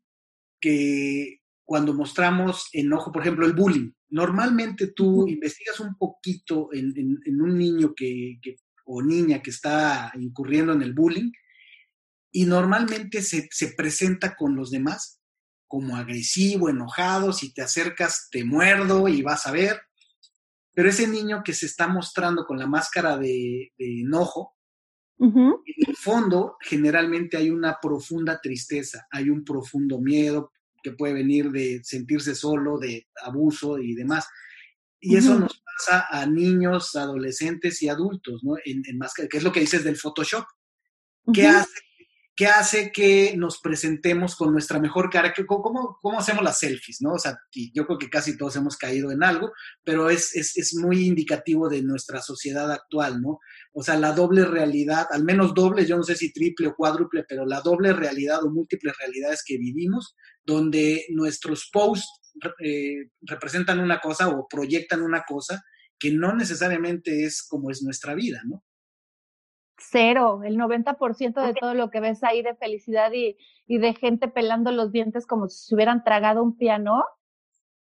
que cuando mostramos enojo, por ejemplo, el bullying, normalmente tú investigas un poquito en, en, un niño que, que, o niña que está incurriendo en el bullying y normalmente se, se presenta con los demás como agresivo, enojado, si te acercas te muerdo y vas a ver, pero ese niño que se está mostrando con la máscara de, enojo, en el fondo generalmente hay una profunda tristeza, hay un profundo miedo que puede venir de sentirse solo, de abuso y demás. Y eso nos pasa a niños, adolescentes y adultos, ¿no? En, en máscara, que es lo que dices del Photoshop. ¿Qué hace ¿Qué hace que nos presentemos con nuestra mejor cara. ¿Cómo, cómo hacemos las selfies? ¿no? O sea, yo creo que casi todos hemos caído en algo, pero es, es, es, muy indicativo de nuestra sociedad actual, ¿no? O sea, la doble realidad, al menos doble, yo no sé si triple o cuádruple, pero la doble realidad o múltiples realidades que vivimos, donde nuestros posts eh, representan una cosa o proyectan una cosa que no necesariamente es como es nuestra vida, ¿no? Cero, el 90% de todo lo que ves ahí de felicidad y, y, de gente pelando los dientes como si se hubieran tragado un piano,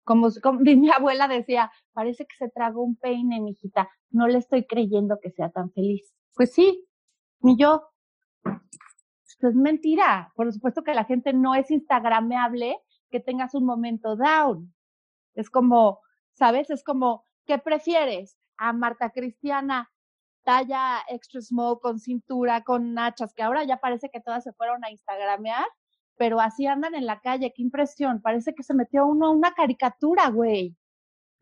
como, como mi abuela decía, parece que se tragó un peine, mijita, no le estoy creyendo que sea tan feliz. Pues sí, ni yo. Es mentira. Por supuesto que la gente no es instagrameable que tengas un momento down. Es como, ¿sabes? Es como, ¿qué prefieres? A Marta Cristiana talla extra small, con cintura, con nachas, que ahora ya parece que todas se fueron a Instagramear, pero así andan en la calle, qué impresión, parece que se metió uno a una caricatura, güey.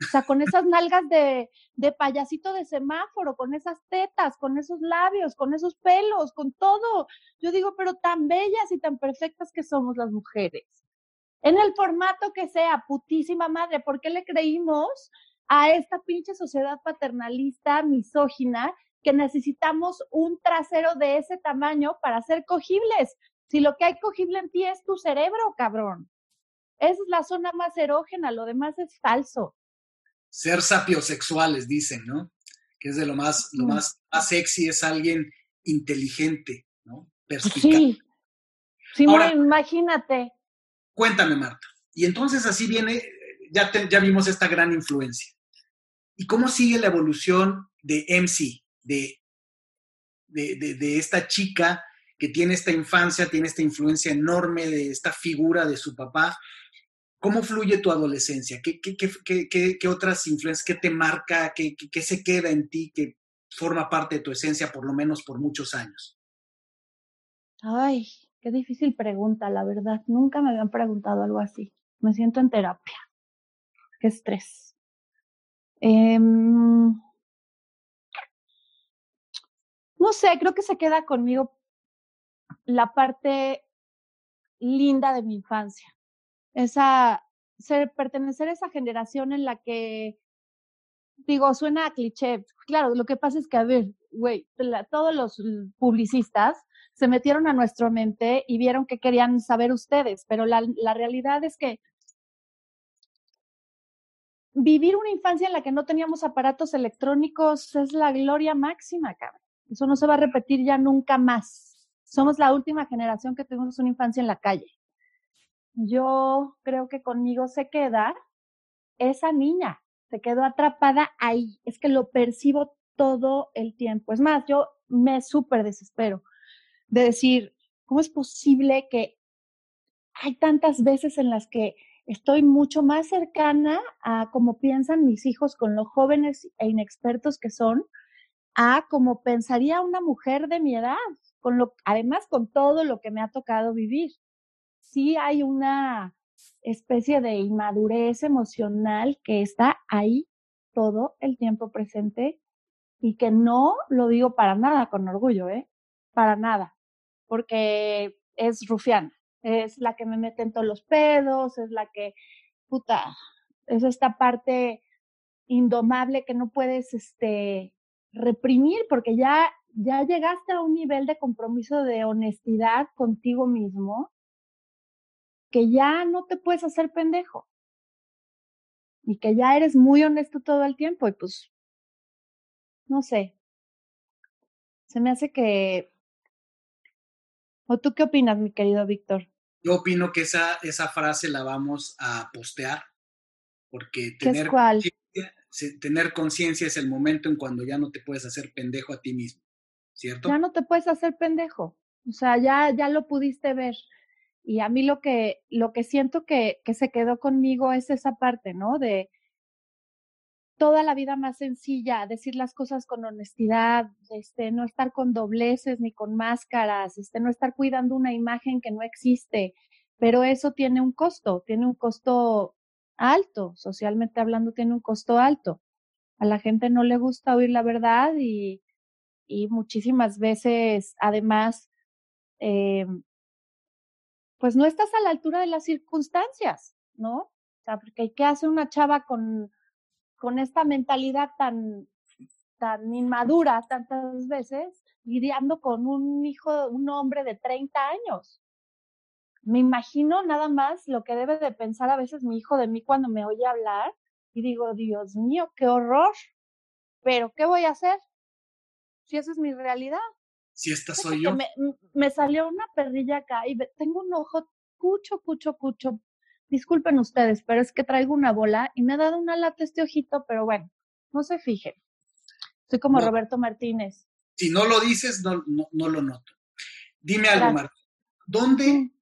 O sea, con esas nalgas de, de payasito de semáforo, con esas tetas, con esos labios, con esos pelos, con todo. Yo digo, pero tan bellas y tan perfectas que somos las mujeres. En el formato que sea, putísima madre, ¿por qué le creímos a esta pinche sociedad paternalista, misógina, que necesitamos un trasero de ese tamaño para ser cogibles. Si lo que hay cogible en ti es tu cerebro, cabrón. Esa es la zona más erógena, lo demás es falso. Ser sapiosexuales, dicen, ¿no? Que es de lo más, lo más, más sexy, es alguien inteligente, ¿no? Perspicaz. Sí, sí imagínate. Cuéntame, Marta. Y entonces así viene, ya, ya vimos esta gran influencia. ¿Y cómo sigue la evolución de MC? De, de, de, esta chica que tiene esta infancia, tiene esta influencia enorme de esta figura de su papá. ¿Cómo fluye tu adolescencia? ¿Qué, qué, qué, qué otras influencias, qué te marca, qué, se queda en ti que forma parte de tu esencia por lo menos por muchos años? Ay, qué difícil pregunta, la verdad. Nunca me habían preguntado algo así. Me siento en terapia. Qué estrés. Em, no sé, creo que se queda conmigo la parte linda de mi infancia. Esa, ser, pertenecer a esa generación en la que, digo, suena a cliché. Claro, lo que pasa es que, a ver, güey, todos los publicistas se metieron a nuestra mente y vieron que querían saber ustedes, pero la, la realidad es que vivir una infancia en la que no teníamos aparatos electrónicos es la gloria máxima, cabrón. Eso no se va a repetir ya nunca más. Somos la última generación que tuvimos una infancia en la calle. Yo creo que conmigo se queda esa niña, se quedó atrapada ahí. Es que lo percibo todo el tiempo. Es más, yo me súper desespero de decir, ¿cómo es posible que hay tantas veces en las que estoy mucho más cercana a cómo piensan mis hijos con los jóvenes e inexpertos que son, a como pensaría una mujer de mi edad, con lo, además con todo lo que me ha tocado vivir. Sí hay una especie de inmadurez emocional que está ahí todo el tiempo presente y que no lo digo para nada con orgullo, ¿eh? Para nada, porque es rufiana es la que me mete en todos los pedos, es la que, puta, es esta parte indomable que no puedes, este, reprimir porque ya, ya llegaste a un nivel de compromiso de honestidad contigo mismo que ya no te puedes hacer pendejo. Y que ya eres muy honesto todo el tiempo y pues, no sé, se me hace que ¿O tú qué opinas, mi querido Víctor? Yo opino que esa, esa frase la vamos a postear, porque tener, tener conciencia es el momento en cuando ya no te puedes hacer pendejo a ti mismo, ¿cierto? Ya no te puedes hacer pendejo, o sea, ya, ya lo pudiste ver. Y a mí lo que, lo que siento que, que se quedó conmigo es esa parte, ¿no? De, toda la vida más sencilla, decir las cosas con honestidad, este, no estar con dobleces ni con máscaras, este, no estar cuidando una imagen que no existe, pero eso tiene un costo, tiene un costo alto, socialmente hablando tiene un costo alto. A la gente no le gusta oír la verdad y, y muchísimas veces, además, eh, pues no estás a la altura de las circunstancias, ¿no? O sea, porque ¿qué hace una chava con con esta mentalidad tan, tan inmadura tantas veces, lidiando con un hijo, un hombre de 30 años. Me imagino nada más lo que debe de pensar a veces mi hijo de mí cuando me oye hablar y digo, Dios mío, qué horror, pero ¿qué voy a hacer? Si esa es mi realidad. Si esta soy yo. Me, me, salió una perrilla acá y tengo un ojo cucho, cucho, cucho disculpen ustedes, pero es que traigo una bola y me ha dado una lata este ojito, pero bueno, no se fijen. Soy como Roberto Martínez. Si no lo dices, no, no, lo noto. Dime algo, Martín. ¿Dónde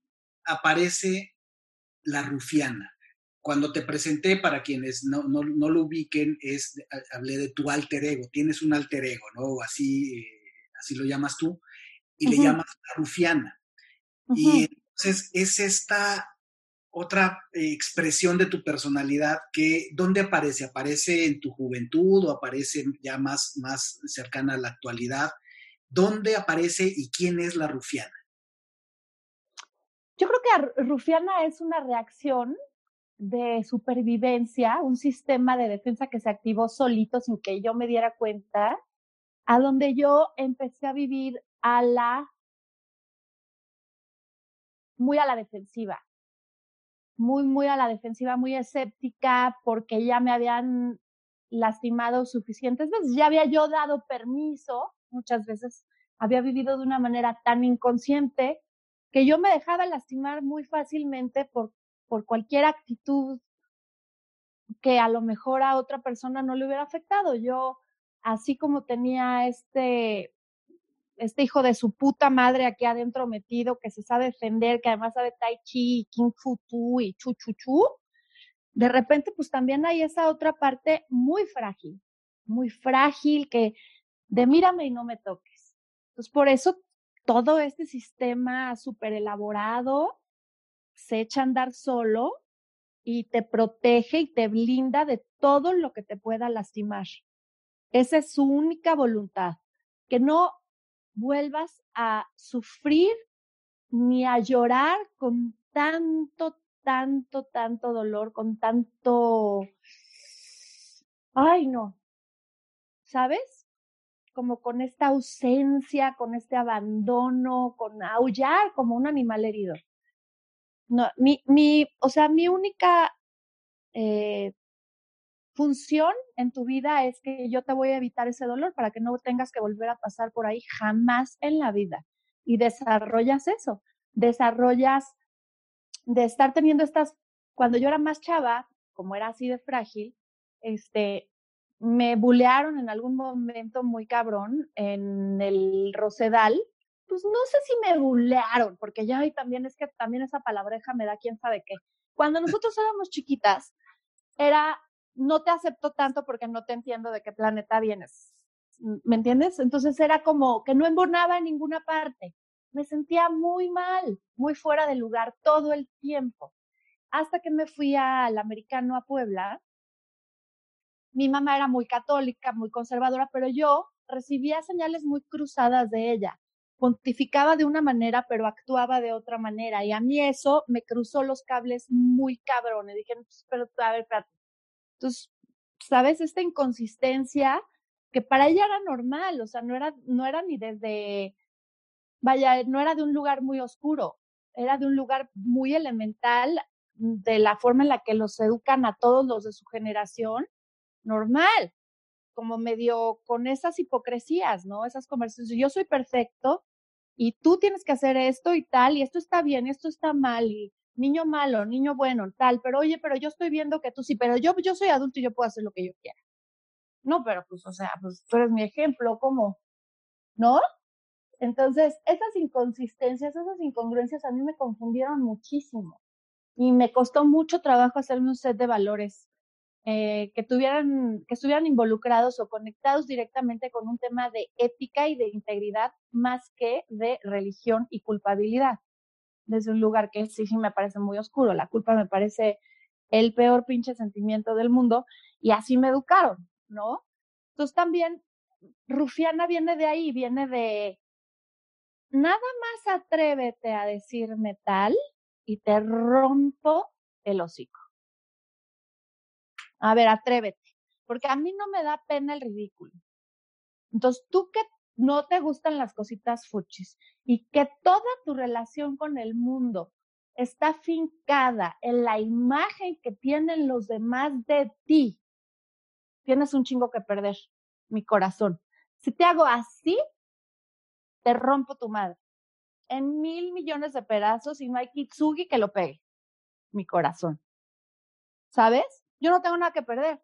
aparece la rufiana? Cuando te presenté, para quienes no, no, no, lo ubiquen, es, hablé de tu alter ego. Tienes un alter ego, ¿no? Así, eh, así lo llamas tú, y le llamas la rufiana. Y entonces es esta otra eh, expresión de tu personalidad que, ¿dónde aparece? ¿Aparece en tu juventud o aparece ya más, más cercana a la actualidad? ¿Dónde aparece y quién es la rufiana? Yo creo que rufiana es una reacción de supervivencia, un sistema de defensa que se activó solito sin que yo me diera cuenta, a donde yo empecé a vivir a la muy a la defensiva muy, muy a la defensiva, muy escéptica, porque ya me habían lastimado suficientes veces. Ya había yo dado permiso, muchas veces había vivido de una manera tan inconsciente que yo me dejaba lastimar muy fácilmente por, por cualquier actitud que a lo mejor a otra persona no le hubiera afectado. Yo, así como tenía este este hijo de su puta madre aquí adentro metido, que se sabe defender, que además sabe tai chi, kung fu tu y chu chu chu, de repente pues también hay esa otra parte muy frágil, muy frágil que de mírame y no me toques. Entonces por eso todo este sistema súper elaborado se echa a andar solo y te protege y te blinda de todo lo que te pueda lastimar. Esa es su única voluntad, que no vuelvas a sufrir ni a llorar con tanto, tanto, tanto dolor, con tanto... Ay, no. ¿Sabes? Como con esta ausencia, con este abandono, con aullar como un animal herido. No, mi, mi, o sea, mi única eh, función en tu vida es que yo te voy a evitar ese dolor para que no tengas que volver a pasar por ahí jamás en la vida. Y desarrollas eso, desarrollas de estar teniendo estas, cuando yo era más chava, como era así de frágil, este, me bulearon en algún momento muy cabrón en el Rosedal. Pues no sé si me bulearon, porque ya y también es que también esa palabreja me da quién sabe qué. Cuando nosotros éramos chiquitas, era no te acepto tanto porque no te entiendo de qué planeta vienes. ¿Me entiendes? Entonces era como que no embonaba en ninguna parte. Me sentía muy mal, muy fuera de lugar todo el tiempo. Hasta que me fui al americano a Puebla. Mi mamá era muy católica, muy conservadora, pero yo recibía señales muy cruzadas de ella. Pontificaba de una manera, pero actuaba de otra manera. Y a mí eso me cruzó los cables muy cabrones. Dije, pues, pero a ver, espérate ¿sabes? Esta inconsistencia que para ella era normal, o sea, no era, no era ni desde, vaya, no era de un lugar muy oscuro, era de un lugar muy elemental de la forma en la que los educan a todos los de su generación, normal, como medio con esas hipocresías, ¿no? Esas conversaciones, yo soy perfecto y tú tienes que hacer esto y tal, y esto está bien, esto está mal, y niño malo, niño bueno, tal, pero oye, pero yo estoy viendo que tú sí, pero yo, yo soy adulto y yo puedo hacer lo que yo quiera. No, pero pues, o sea, pues tú eres mi ejemplo, ¿cómo? ¿No? Entonces, esas inconsistencias, esas incongruencias a mí me confundieron muchísimo y me costó mucho trabajo hacerme un set de valores eh, que tuvieran, que estuvieran involucrados o conectados directamente con un tema de ética y de integridad más que de religión y culpabilidad desde un lugar que sí, sí me parece muy oscuro. La culpa me parece el peor pinche sentimiento del mundo y así me educaron, ¿no? Entonces también Rufiana viene de ahí, viene de nada más atrévete a decirme tal y te rompo el hocico. A ver, atrévete, porque a mí no me da pena el ridículo. Entonces, tú que no te gustan las cositas fuchis y que toda tu relación con el mundo está fincada en la imagen que tienen los demás de ti, tienes un chingo que perder, mi corazón. Si te hago así, te rompo tu madre en mil millones de pedazos y no hay kitsugi que lo pegue, mi corazón. ¿Sabes? Yo no tengo nada que perder,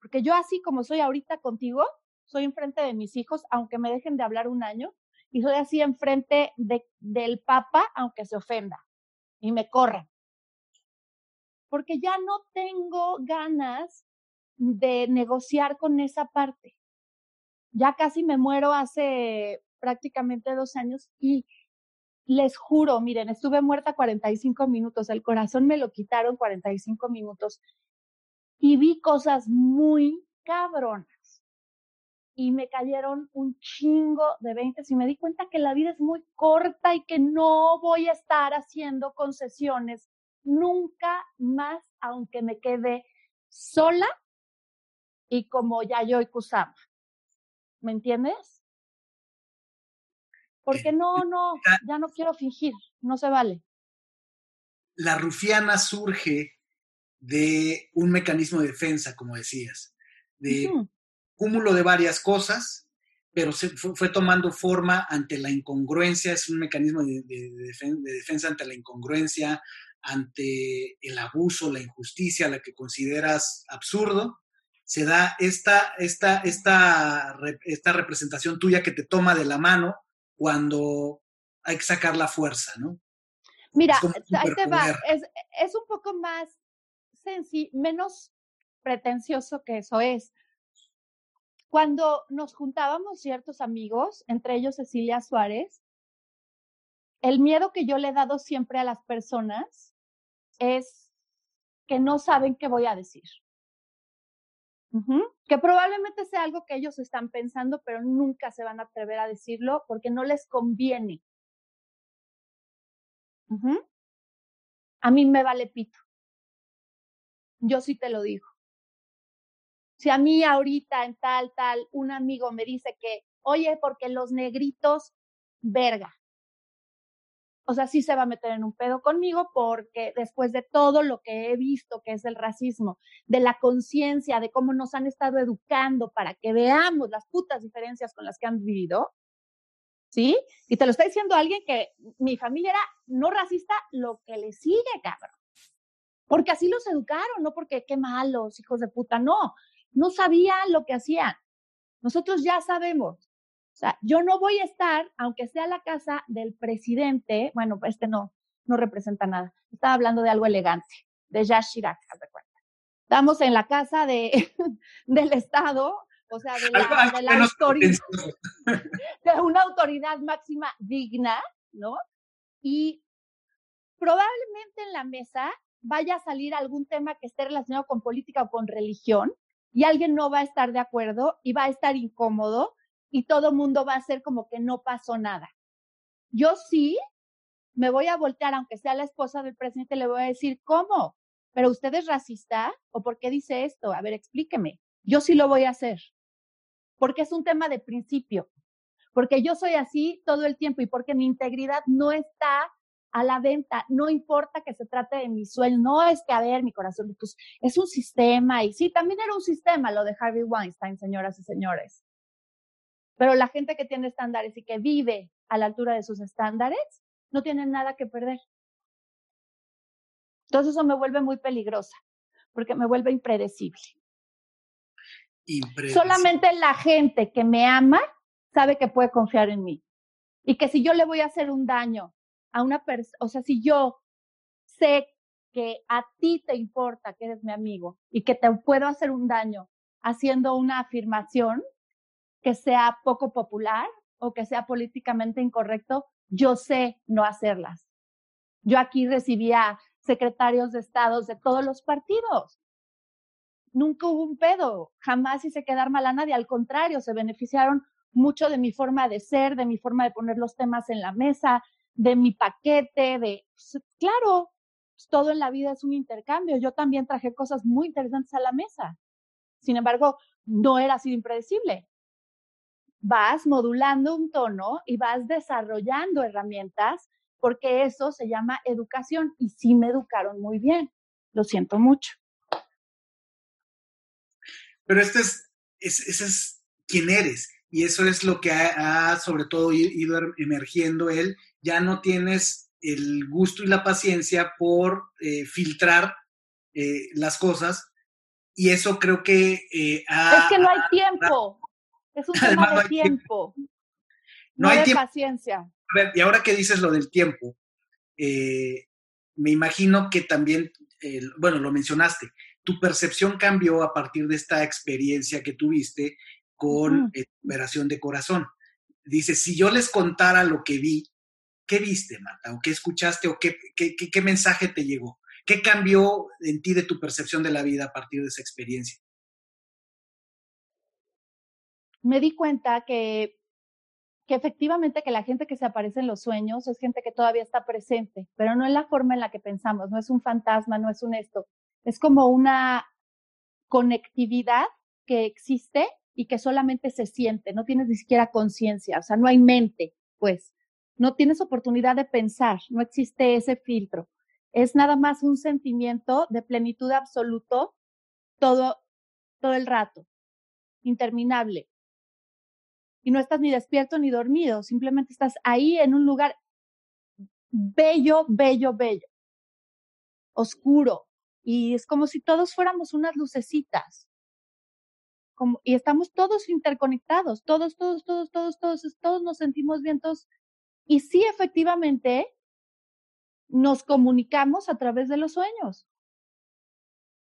porque yo así como soy ahorita contigo, soy enfrente de mis hijos, aunque me dejen de hablar un año, y soy así enfrente de, del Papa, aunque se ofenda y me corran. Porque ya no tengo ganas de negociar con esa parte. Ya casi me muero hace prácticamente dos años y les juro, miren, estuve muerta 45 minutos, el corazón me lo quitaron 45 minutos y vi cosas muy cabronas y me cayeron un chingo de 20 y me di cuenta que la vida es muy corta y que no voy a estar haciendo concesiones nunca más, aunque me quede sola y como ya yo y Kusama. ¿Me entiendes? Porque no, no, ya no quiero fingir, no se vale. La rufiana surge de un mecanismo de defensa, como decías, de cúmulo de varias cosas, pero se fue, tomando forma ante la incongruencia, es un mecanismo de, defensa ante la incongruencia, ante el abuso, la injusticia, la que consideras absurdo, se da esta, esta, esta, esta representación tuya que te toma de la mano cuando hay que sacar la fuerza, ¿no? Mira, ahí te va, es, es un poco más menos pretencioso que eso es. Cuando nos juntábamos ciertos amigos, entre ellos Cecilia Suárez, el miedo que yo le he dado siempre a las personas es que no saben qué voy a decir. Que probablemente sea algo que ellos están pensando, pero nunca se van a atrever a decirlo porque no les conviene. A mí me vale pito. Yo sí te lo digo. Si a mí ahorita en tal, tal, un amigo me dice que, oye, porque los negritos, verga o sea, sí se va a meter en un pedo conmigo porque después de todo lo que he visto que es el racismo, de la conciencia, de cómo nos han estado educando para que veamos las putas diferencias con las que han vivido, ¿sí? Y te lo está diciendo alguien que mi familia era no racista, lo que le sigue, cabrón. Porque así los educaron, no porque qué malos, hijos de puta, no. No sabían lo que hacían. Nosotros ya sabemos. O sea, yo no voy a estar, aunque sea la casa del presidente, bueno, este no, no representa nada. Estaba hablando de algo elegante, de Jacques Chirac, haz de cuenta. Estamos en la casa de, del Estado, o sea, de, la, de, la autoridad, de una autoridad máxima digna, ¿no? Y probablemente en la mesa vaya a salir algún tema que esté relacionado con política o con religión y alguien no va a estar de acuerdo y va a estar incómodo y todo mundo va a ser como que no pasó nada. Yo sí me voy a voltear, aunque sea la esposa del presidente, le voy a decir, ¿cómo? ¿Pero usted es racista? ¿O por qué dice esto? A ver, explíqueme. Yo sí lo voy a hacer. Porque es un tema de principio. Porque yo soy así todo el tiempo y porque mi integridad no está a la venta. No importa que se trate de mi sueño. No es que, a ver, mi corazón, pues es un sistema. Y sí, también era un sistema lo de Harvey Weinstein, señoras y señores. Pero la gente que tiene estándares y que vive a la altura de sus estándares, no tiene nada que perder. Entonces eso me vuelve muy peligrosa, porque me vuelve impredecible. impredecible. Solamente la gente que me ama sabe que puede confiar en mí. Y que si yo le voy a hacer un daño a una persona, o sea, si yo sé que a ti te importa que eres mi amigo y que te puedo hacer un daño haciendo una afirmación, que sea poco popular o que sea políticamente incorrecto, yo sé no hacerlas. Yo aquí recibía secretarios de estados de todos los partidos. Nunca hubo un pedo, jamás hice quedar mal a nadie, al contrario, se beneficiaron mucho de mi forma de ser, de mi forma de poner los temas en la mesa, de mi paquete, de, pues, claro, pues, todo en la vida es un intercambio. Yo también traje cosas muy interesantes a la mesa. Sin embargo, no era así impredecible vas modulando un tono y vas desarrollando herramientas porque eso se llama educación y sí me educaron muy bien. Lo siento mucho. Pero este es, ese es quién eres y eso es lo que ha, sobre todo ido emergiendo él. Ya no tienes el gusto y la paciencia por eh, filtrar eh, las cosas y eso creo que... Eh, es que no hay tiempo. Es un tema de tiempo. No, hay paciencia. A ver, y ahora que dices lo del tiempo, eh, me imagino que también, bueno, lo mencionaste, tu percepción cambió a partir de esta experiencia que tuviste con Operación de Corazón. Dices, si yo les contara lo que vi, ¿qué viste, Marta? ¿O qué escuchaste? ¿O qué, qué, qué mensaje te llegó? ¿Qué cambió en ti de tu percepción de la vida a partir de esa experiencia? me di cuenta que, que efectivamente que la gente que se aparece en los sueños es gente que todavía está presente, pero no en la forma en la que pensamos, no es un fantasma, no es un esto, es como una conectividad que existe y que solamente se siente, no tienes ni siquiera conciencia, o sea, no hay mente, pues, no tienes oportunidad de pensar, no existe ese filtro. Es nada más un sentimiento de plenitud absoluto todo, todo el rato, interminable y no estás ni despierto ni dormido, simplemente estás ahí en un lugar bello, bello, bello, oscuro. Y es como si todos fuéramos unas lucecitas. Y estamos todos interconectados, todos, todos, todos, todos, todos, todos nos sentimos vientos. Y sí, efectivamente, nos comunicamos a través de los sueños.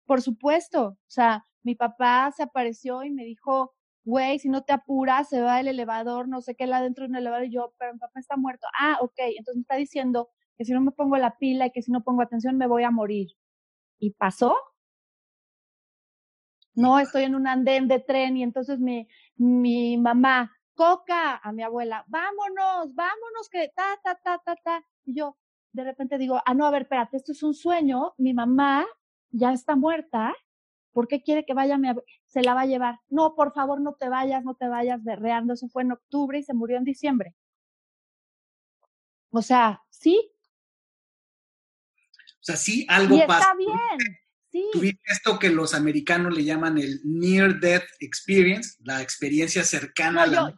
por supuesto, o sea, mi papá se apareció y me dijo, güey, si no te apuras, se va el elevador, no sé qué, la dentro de un elevador, y yo, pero mi papá está muerto. Ah, ok, entonces me está diciendo que si no me pongo la pila y que si no pongo atención me voy a morir. ¿Y pasó? No, estoy en un andén de tren y entonces mi, mi mamá, coca a mi abuela, vámonos, vámonos, que ta, ta, ta, ta, ta. Y yo de repente digo, ah, no, a ver, espérate, esto es un sueño, mi mamá ya está muerta, ¿por qué quiere que vaya? Mi se la va a llevar. No, por favor, no te vayas, no te vayas berreando. Se fue en octubre y se murió en diciembre. O sea, sí. O sea, sí, algo y pasa. Está bien. Sí. Tuviste esto que los americanos le llaman el Near Death Experience, la experiencia cercana no, a la yo,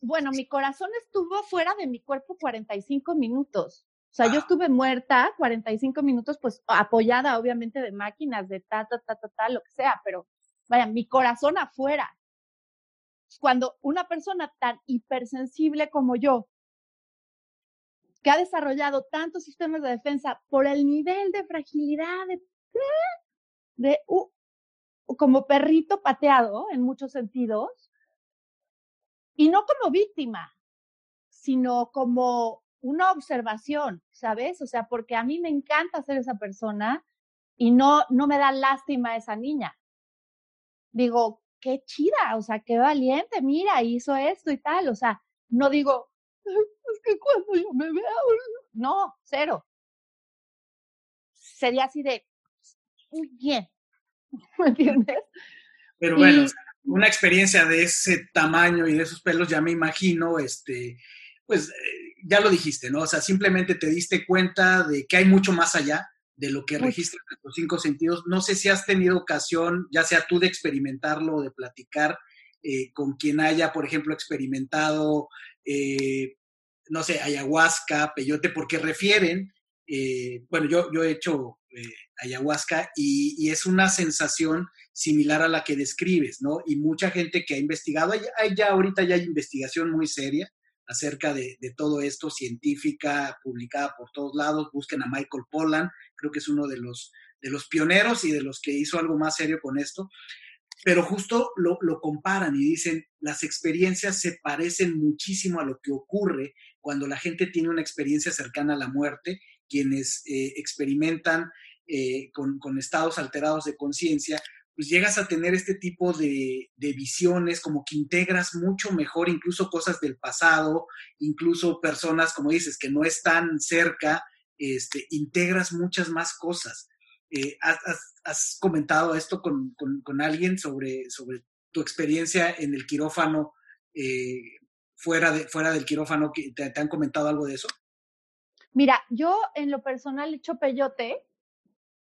Bueno, mi corazón estuvo fuera de mi cuerpo 45 minutos. O sea, yo estuve muerta 45 minutos, pues apoyada obviamente de máquinas, de ta, ta, ta, ta, ta, lo que sea, pero vaya, mi corazón afuera. Cuando una persona tan hipersensible como yo, que ha desarrollado tantos sistemas de defensa por el nivel de fragilidad de, de como perrito pateado en muchos sentidos, y no como víctima, sino como una observación, ¿sabes? O sea, porque a mí me encanta ser esa persona y no, no me da lástima esa niña. Digo, qué chida, o sea, qué valiente, mira, hizo esto y tal, o sea, no digo, es que cuando yo me vea, no, cero. Sería así de, bien, ¿me entiendes? Pero bueno, y, una experiencia de ese tamaño y de esos pelos, ya me imagino, este, pues ya lo dijiste, ¿no? O sea, simplemente te diste cuenta de que hay mucho más allá de lo que registran los cinco sentidos. No sé si has tenido ocasión, ya sea tú de experimentarlo o de platicar eh, con quien haya, por ejemplo, experimentado, eh, no sé, ayahuasca, peyote, porque refieren, eh, bueno, yo, yo he hecho ayahuasca y, es una sensación similar a la que describes, ¿no? Y mucha gente que ha investigado, hay, ya ahorita ya hay investigación muy seria acerca de, de, todo esto, científica, publicada por todos lados. Busquen a Michael Pollan, creo que es uno de los, de los pioneros y de los que hizo algo más serio con esto. Pero justo lo, lo comparan y dicen, las experiencias se parecen muchísimo a lo que ocurre cuando la gente tiene una experiencia cercana a la muerte, quienes eh, experimentan eh, con, estados alterados de conciencia, pues llegas a tener este tipo de, visiones, como que integras mucho mejor incluso cosas del pasado, incluso personas, como dices, que no están cerca, este, integras muchas más cosas. Eh, ¿has, comentado esto con, alguien sobre, tu experiencia en el quirófano, eh, fuera del quirófano? ¿Te, ¿Te han comentado algo de eso? Mira, yo en lo personal he hecho peyote.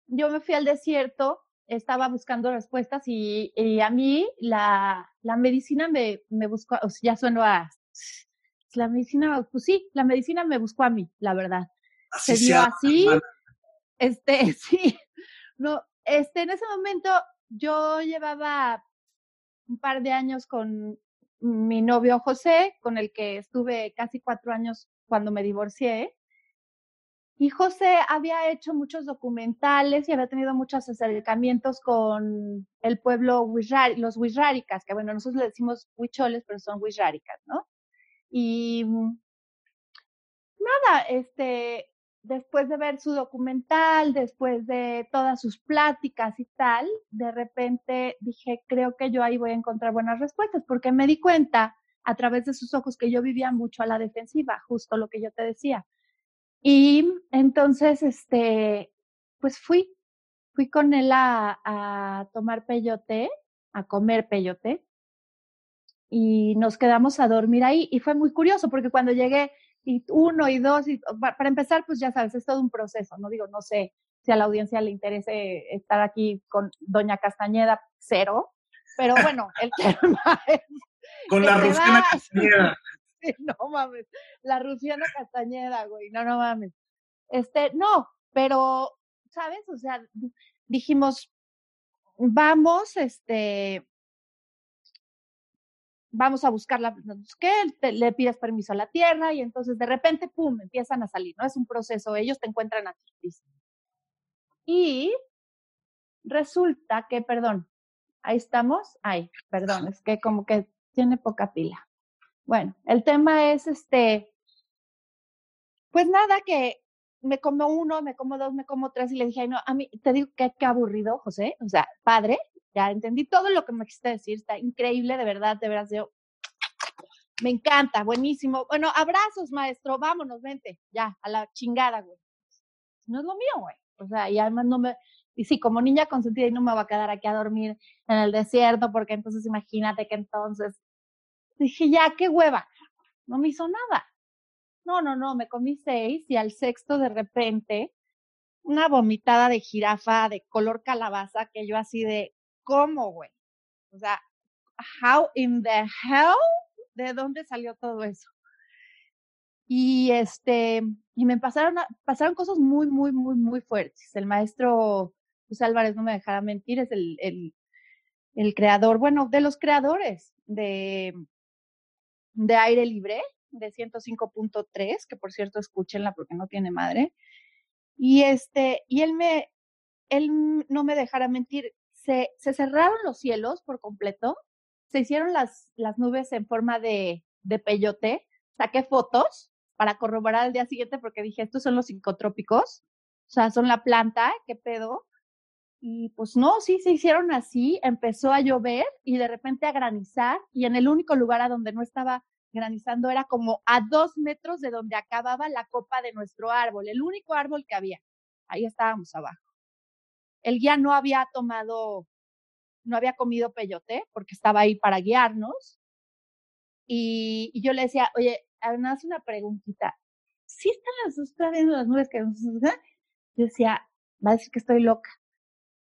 Yo me fui al desierto estaba buscando respuestas y, y a mí la, la, medicina me, me buscó, o sea, ya sueno a, la medicina, pues sí, la medicina me buscó a mí, la verdad. Así Se dio así, este, sí, no, este, en ese momento yo llevaba un par de años con mi novio José, con el que estuve casi cuatro años cuando me divorcié. Y José había hecho muchos documentales y había tenido muchos acercamientos con el pueblo los Wixáricas, que bueno, nosotros le decimos huicholes, pero son Wixáricas, ¿no? Y nada, este, después de ver su documental, después de todas sus pláticas y tal, de repente dije, creo que yo ahí voy a encontrar buenas respuestas, porque me di cuenta a través de sus ojos que yo vivía mucho a la defensiva, justo lo que yo te decía y entonces, este, pues fui, fui con él a, a tomar peyote, a comer peyote, y nos quedamos a dormir ahí. Y fue muy curioso porque cuando llegué, y uno y dos, y para empezar, pues ya sabes, es todo un proceso, no digo, no sé si a la audiencia le interese estar aquí con Doña Castañeda, cero, pero bueno, el tema es... Con la Rufina Castañeda. no mames, la Rufiana Castañeda, güey, no, no mames. Este, no, pero, ¿sabes? O sea, dijimos, vamos, este, vamos a buscar la, ¿qué? Le pides permiso a la tierra y entonces de repente, pum, empiezan a salir, ¿no? Es un proceso, ellos te encuentran aquí. Y resulta que, perdón, ahí estamos, ay, perdón, es que como que tiene poca pila. Bueno, el tema es este, pues nada, que me como uno, me como dos, me como tres y le dije, ay, no, a mí te digo que qué aburrido, José, o sea, padre, ya entendí todo lo que me quisiste decir, está increíble, de verdad, de verdad, yo, me encanta, buenísimo. Bueno, abrazos, maestro, vámonos, vente, ya, a la chingada, güey. No es lo mío, güey. O sea, y además no me, y sí, como niña consentida y no me va a quedar aquí a dormir en el desierto, porque entonces imagínate que entonces dije, ya, qué hueva, no me hizo nada. No, no, no, me comí seis y al sexto de repente una vomitada de jirafa de color calabaza que yo así de, ¿cómo, güey? O sea, how in the hell, ¿de dónde salió todo eso? Y este, y me pasaron, pasaron cosas muy, muy, muy, muy fuertes. El maestro José Álvarez no me dejará mentir, es el, el, el creador, bueno, de los creadores de, de aire libre, de 105.3, que por cierto escúchenla porque no tiene madre. Y este, y él me, él no me dejará mentir, se, se cerraron los cielos por completo, se hicieron las, las nubes en forma de, de peyote, saqué fotos para corroborar al día siguiente porque dije, estos son los psicotrópicos, o sea, son la planta, ¿qué pedo? Y pues no, sí, se hicieron así, empezó a llover y de repente a granizar y en el único lugar a donde no estaba granizando era como a dos metros de donde acababa la copa de nuestro árbol, el único árbol que había. Ahí estábamos abajo. El guía no había tomado, no había comido peyote porque estaba ahí para guiarnos. Y, yo le decía, oye, hace una preguntita. ¿Sí están las, está viendo las nubes que nos Yo decía, va a decir que estoy loca.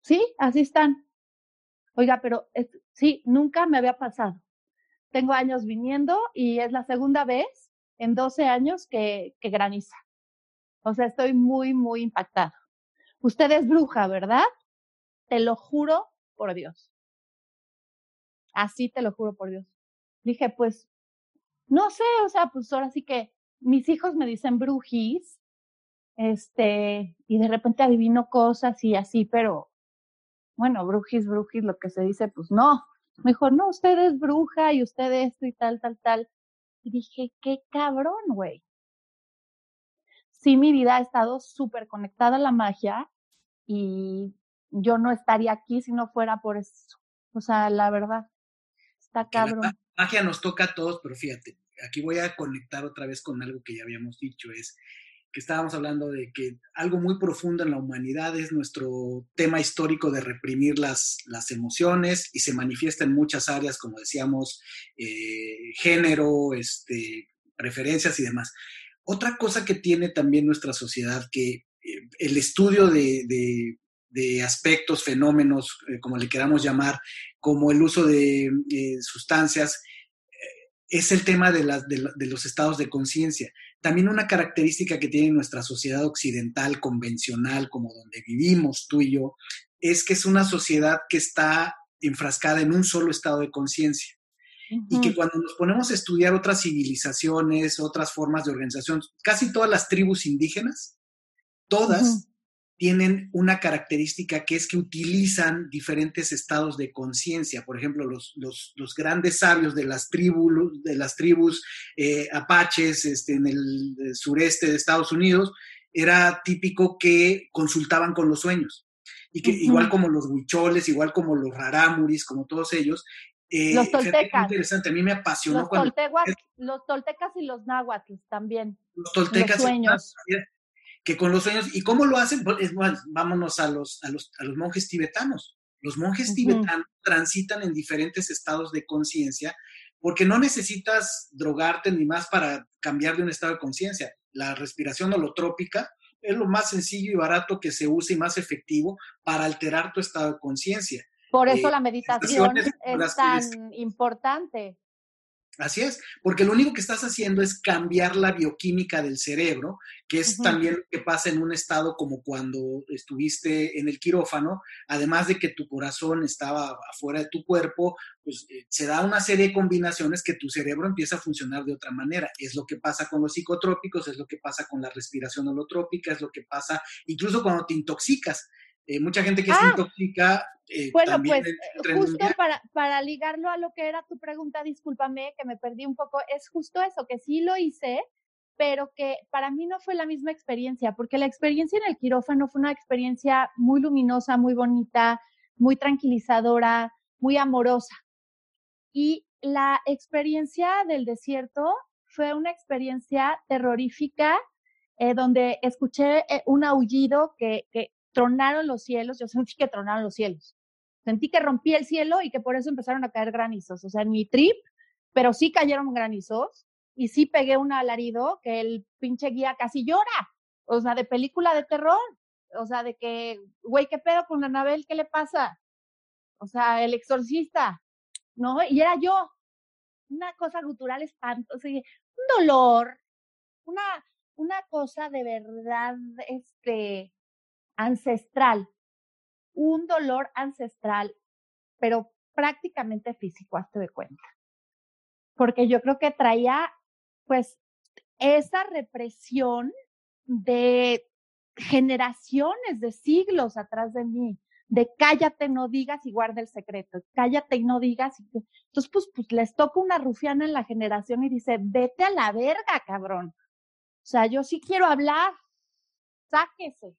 Sí, así están. Oiga, pero sí, nunca me había pasado. Tengo años viniendo y es la segunda vez en 12 años que, que graniza. O sea, estoy muy, muy impactada. Usted es bruja, ¿verdad? Te lo juro por Dios. Así te lo juro por Dios. Dije, pues no sé, o sea, pues ahora sí que mis hijos me dicen brujis, este, y de repente adivino cosas y así, pero bueno, brujis, brujis, lo que se dice, pues no. Mejor, no, usted es bruja y usted esto y tal, tal, tal. Y dije, qué cabrón, güey. Sí, mi vida ha estado súper conectada a la magia y yo no estaría aquí si no fuera por eso. O sea, la verdad, está cabrón. La magia nos toca a todos, pero fíjate, aquí voy a conectar otra vez con algo que ya habíamos dicho, es que estábamos hablando de que algo muy profundo en la humanidad es nuestro tema histórico de reprimir las, las emociones y se manifiesta en muchas áreas, como decíamos, eh, género, este, preferencias y demás. Otra cosa que tiene también nuestra sociedad, que eh, el estudio de, de, aspectos, fenómenos, eh, como le queramos llamar, como el uso de sustancias, es el tema de, de, los estados de conciencia. También una característica que tiene nuestra sociedad occidental, convencional, como donde vivimos tú y yo, es que es una sociedad que está enfrascada en un solo estado de conciencia. Y que cuando nos ponemos a estudiar otras civilizaciones, otras formas de organización, casi todas las tribus indígenas, todas tienen una característica que es que utilizan diferentes estados de conciencia. Por ejemplo, los, los, los, grandes sabios de las, tribus, de las tribus eh, apaches este, en el sureste de Estados Unidos, era típico que consultaban con los sueños. Y que igual como los huicholes, igual como los rarámuris, como todos ellos, eh, los toltecas. interesante, a mí me apasionó los cuando... los toltecas y los náhuatl también. Los toltecas los sueños que con los sueños, ¿y cómo lo hacen? Pues, vámonos a los, a, los, a los monjes tibetanos. Los monjes tibetanos transitan en diferentes estados de conciencia porque no necesitas drogarte ni más para cambiar de un estado de conciencia. La respiración holotrópica es lo más sencillo y barato que se usa y más efectivo para alterar tu estado de conciencia. Por eso eh, la meditación es tan importante. Así es, porque lo único que estás haciendo es cambiar la bioquímica del cerebro, que es también lo que pasa en un estado como cuando estuviste en el quirófano, además de que tu corazón estaba afuera de tu cuerpo, pues eh, se da una serie de combinaciones que tu cerebro empieza a funcionar de otra manera. Es lo que pasa con los psicotrópicos, es lo que pasa con la respiración holotrópica, es lo que pasa incluso cuando te intoxicas Eh, mucha gente que se ah. intoxica. Eh, bueno, pues justo para, para ligarlo a lo que era tu pregunta, discúlpame que me perdí un poco, es justo eso, que sí lo hice, pero que para mí no fue la misma experiencia, porque la experiencia en el quirófano fue una experiencia muy luminosa, muy bonita, muy tranquilizadora, muy amorosa. Y la experiencia del desierto fue una experiencia terrorífica, eh, donde escuché eh, un aullido que, que tronaron los cielos, yo sentí que tronaron los cielos. Sentí que rompí el cielo y que por eso empezaron a caer granizos. O sea, en mi trip, pero sí cayeron granizos y sí pegué un alarido que el pinche guía casi llora. O sea, de película de terror. O sea, de que, güey, ¿qué pedo con Anabel? ¿Qué le pasa? O sea, el exorcista, ¿no? Y era yo. Una cosa gutural espantosa, un dolor, una, una cosa de verdad, este, ancestral. Un dolor ancestral, pero prácticamente físico, hazte de cuenta. Porque yo creo que traía pues esa represión de generaciones, de siglos atrás de mí, de cállate, no digas y guarda el secreto, cállate y no digas. Entonces, pues, pues les toca una rufiana en la generación y dice, vete a la verga, cabrón. O sea, yo sí quiero hablar, sáquese.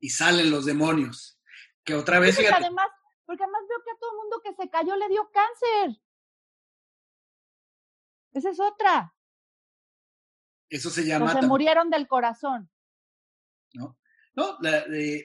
Y salen los demonios, que otra vez... porque, además, porque además veo que a todo el mundo que se cayó le dio cáncer. Esa es otra. Eso se llama. se murieron del corazón. No, no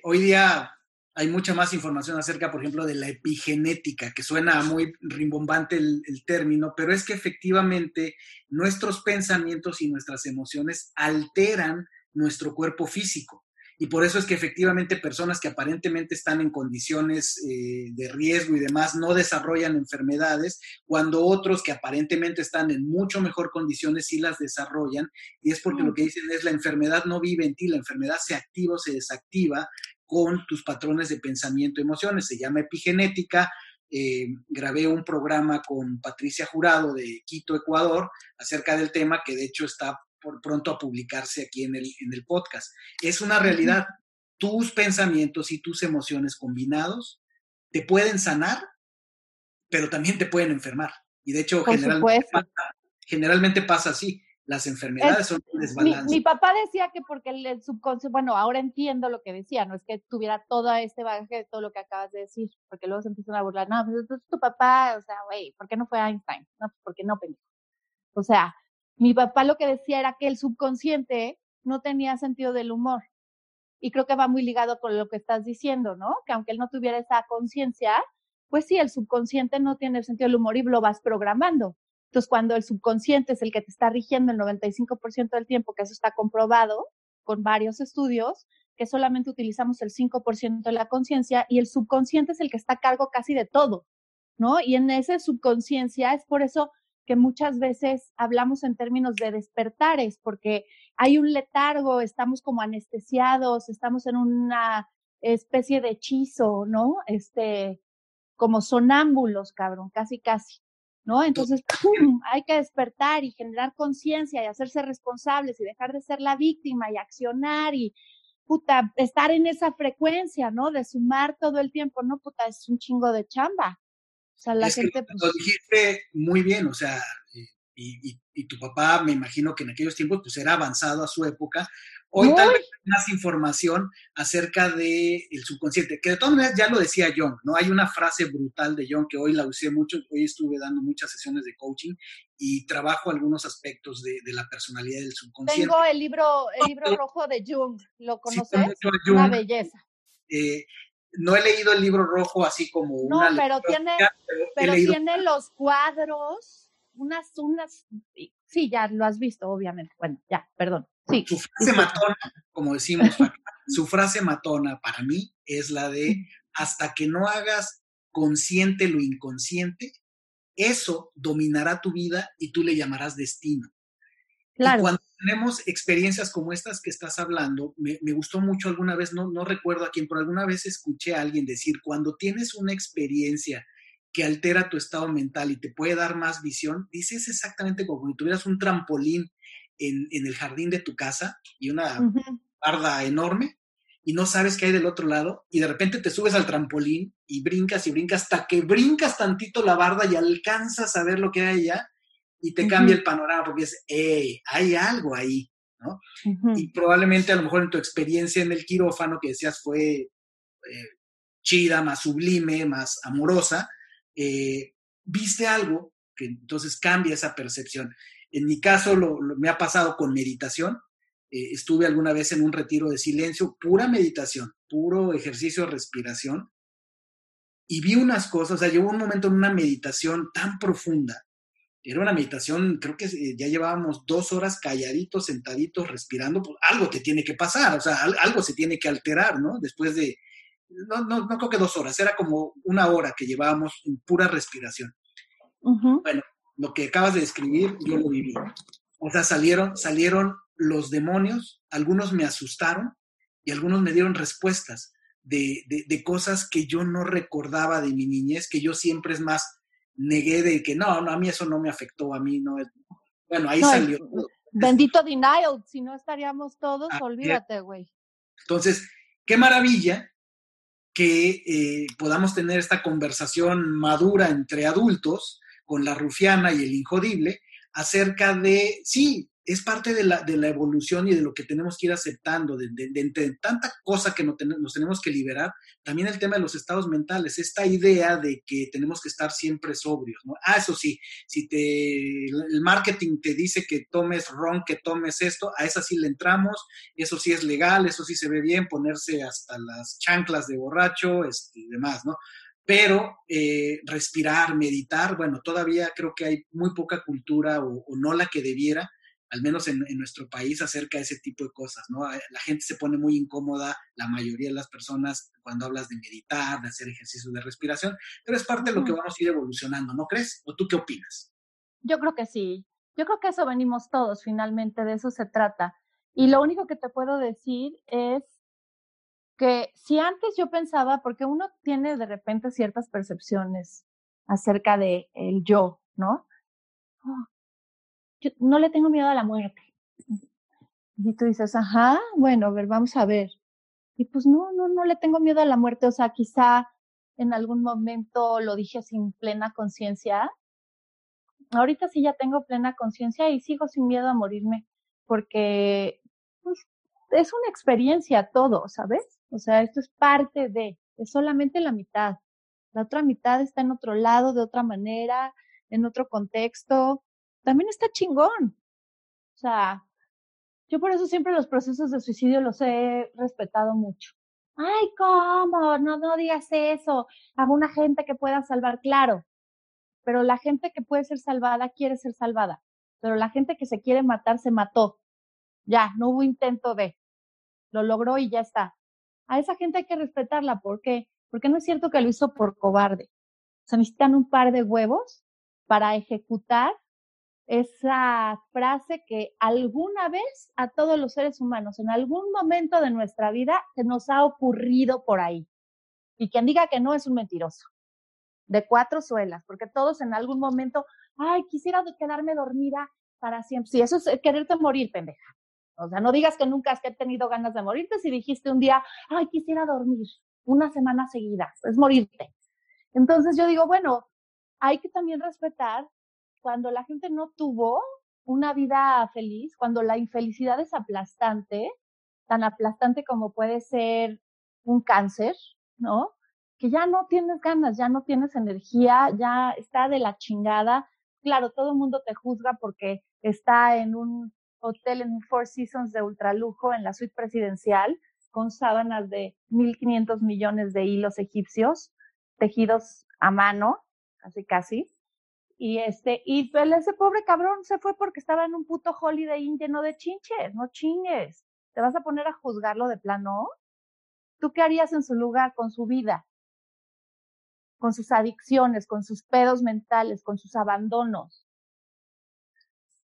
hoy día hay mucha más información acerca, por ejemplo, de la epigenética, que suena muy rimbombante el, el, término, pero es que efectivamente nuestros pensamientos y nuestras emociones alteran nuestro cuerpo físico. Y por eso es que efectivamente personas que aparentemente están en condiciones eh, de riesgo y demás no desarrollan enfermedades, cuando otros que aparentemente están en mucho mejor condiciones sí las desarrollan. Y es porque lo que dicen es la enfermedad no vive en ti, la enfermedad se activa o se desactiva con tus patrones de pensamiento y emociones. Se llama epigenética. Eh, grabé un programa con Patricia Jurado de Quito, Ecuador, acerca del tema que de hecho está por pronto a publicarse aquí en el, en el podcast. Es una realidad. Tus pensamientos y tus emociones combinados te pueden sanar, pero también te pueden enfermar. Y de hecho, generalmente pasa, generalmente pasa, así. Las enfermedades son un desbalance. Mi, papá decía que porque el subconsciente, bueno, ahora entiendo lo que decía, no es que tuviera todo este bagaje de todo lo que acabas de decir, porque luego se empiezan a burlar, no, pues es tu papá, o sea, güey, ¿por qué no fue Einstein? No, pues porque no pensó. O sea, mi papá lo que decía era que el subconsciente no tenía sentido del humor. Y creo que va muy ligado con lo que estás diciendo, ¿no? Que aunque él no tuviera esa conciencia, pues sí, el subconsciente no tiene el sentido del humor y lo vas programando. Entonces, cuando el subconsciente es el que te está rigiendo el 95% del tiempo, que eso está comprobado con varios estudios, que solamente utilizamos el 5% de la conciencia y el subconsciente es el que está a cargo casi de todo, ¿no? Y en esa subconsciencia es por eso que muchas veces hablamos en términos de despertares, porque hay un letargo, estamos como anestesiados, estamos en una especie de hechizo, ¿no? Este, como sonámbulos, cabrón, casi, casi, ¿no? Entonces, hay que despertar y generar conciencia y hacerse responsables y dejar de ser la víctima y accionar y, puta, estar en esa frecuencia, ¿no? De sumar todo el tiempo, ¿no? Puta, es un chingo de chamba. Sea, la gente... Pues lo dijiste muy bien, o sea, y, y, tu papá, me imagino que en aquellos tiempos, pues era avanzado a su época. Hoy tal vez más información acerca del el subconsciente, que de todas maneras ya lo decía John, ¿no? Hay una frase brutal de John que hoy la usé mucho, hoy estuve dando muchas sesiones de coaching y trabajo algunos aspectos de, de la personalidad del subconsciente. Tengo el libro, el libro rojo de Jung, ¿lo conoces? una belleza. Eh, no he leído el libro rojo así como una. No, pero tiene, pero, tiene los cuadros, unas, unas. Sí, ya lo has visto, obviamente. Bueno, ya, perdón. Sí. Su frase matona, como decimos, su frase matona para mí es la de hasta que no hagas consciente lo inconsciente, eso dominará tu vida y tú le llamarás destino. Claro. Y cuando tenemos experiencias como estas que estás hablando, me, gustó mucho alguna vez, no, no recuerdo a quién, pero alguna vez escuché a alguien decir, cuando tienes una experiencia que altera tu estado mental y te puede dar más visión, dices exactamente como si tuvieras un trampolín en, el jardín de tu casa y una barda enorme, y no sabes qué hay del otro lado y de repente te subes al trampolín y brincas y brincas hasta que brincas tantito la barda y alcanzas a ver lo que hay allá y te cambia el panorama porque es, hey, hay algo ahí, ¿no? Y probablemente a lo mejor en tu experiencia en el quirófano que decías fue eh, chida, más sublime, más amorosa, eh, viste algo que entonces cambia esa percepción. En mi caso lo, me ha pasado con meditación. Eh, estuve alguna vez en un retiro de silencio, pura meditación, puro ejercicio de respiración, y vi unas cosas, o sea, llegó un momento en una meditación tan profunda, era una meditación, creo que eh, ya llevábamos dos horas calladitos, sentaditos, respirando, pues algo te tiene que pasar, o sea, algo se tiene que alterar, ¿no? Después de, no, no, no creo que dos horas, era como una hora que llevábamos en pura respiración. Bueno, lo que acabas de describir, yo lo viví. O sea, salieron, salieron los demonios, algunos me asustaron y algunos me dieron respuestas de, de, cosas que yo no recordaba de mi niñez, que yo siempre es más negué de que no, no, a mí eso no me afectó, a mí no. Bueno, ahí salió. Bendito denial, si no estaríamos todos, olvídate, güey. Entonces, qué maravilla que eh, podamos tener esta conversación madura entre adultos con la rufiana y el injodible acerca de, sí, es parte de la, de la evolución y de lo que tenemos que ir aceptando, de, de, tanta cosa que nos, nos, tenemos que liberar, también el tema de los estados mentales, esta idea de que tenemos que estar siempre sobrios, ¿no? Ah, eso sí, si te, el marketing te dice que tomes ron, que tomes esto, a esa sí le entramos, eso sí es legal, eso sí se ve bien, ponerse hasta las chanclas de borracho este, y demás, ¿no? pero eh, respirar, meditar, bueno, todavía creo que hay muy poca cultura o, no la que debiera, al menos en, nuestro país, acerca de ese tipo de cosas, ¿no? Eh, la gente se pone muy incómoda, la mayoría de las personas, cuando hablas de meditar, de hacer ejercicios de respiración, pero es parte de lo que vamos a ir evolucionando, ¿no crees? ¿O tú qué opinas? Yo creo que sí. Yo creo que eso venimos todos, finalmente, de eso se trata. Y lo único que te puedo decir es que si antes yo pensaba, porque uno tiene de repente ciertas percepciones acerca de el yo, ¿no? Oh, no le tengo miedo a la muerte. Y tú dices, ajá, bueno, a ver, vamos a ver. Y pues no, no, no le tengo miedo a la muerte. O sea, quizá en algún momento lo dije sin plena conciencia. Ahorita sí ya tengo plena conciencia y sigo sin miedo a morirme, porque pues, es una experiencia todo, ¿sabes? O sea, esto es parte de, es solamente la mitad. La otra mitad está en otro lado, de otra manera, en otro contexto. También está chingón. O sea, yo por eso siempre los procesos de suicidio los he respetado mucho. Ay, ¿cómo? No, no digas eso. A una gente que pueda salvar, claro. Pero la gente que puede ser salvada quiere ser salvada. Pero la gente que se quiere matar se mató. Ya, no hubo intento de. Lo logró y ya está a esa gente hay que respetarla. ¿Por qué? Porque no es cierto que lo hizo por cobarde. Se necesitan un par de huevos para ejecutar esa frase que alguna vez a todos los seres humanos, en algún momento de nuestra vida, se nos ha ocurrido por ahí. Y quien diga que no es un mentiroso. De cuatro suelas, porque todos en algún momento, ay, quisiera quedarme dormida para siempre. Sí, eso es quererte morir, pendeja. O sea, no digas que nunca has tenido ganas de morirte si dijiste un día, ay, quisiera dormir una semana seguida, es morirte. Entonces yo digo, bueno, hay que también respetar cuando la gente no tuvo una vida feliz, cuando la infelicidad es aplastante, tan aplastante como puede ser un cáncer, ¿no? Que ya no tienes ganas, ya no tienes energía, ya está de la chingada. Claro, todo el mundo te juzga porque está en un hotel en Four Seasons de ultralujo en la suite presidencial con sábanas de 1.500 millones de hilos egipcios tejidos a mano, casi casi. Y este, y pues, ese pobre cabrón se fue porque estaba en un puto Holiday lleno de chinches, no chingues. ¿Te vas a poner a juzgarlo de plano? ¿Tú qué harías en su lugar con su vida? Con sus adicciones, con sus pedos mentales, con sus abandonos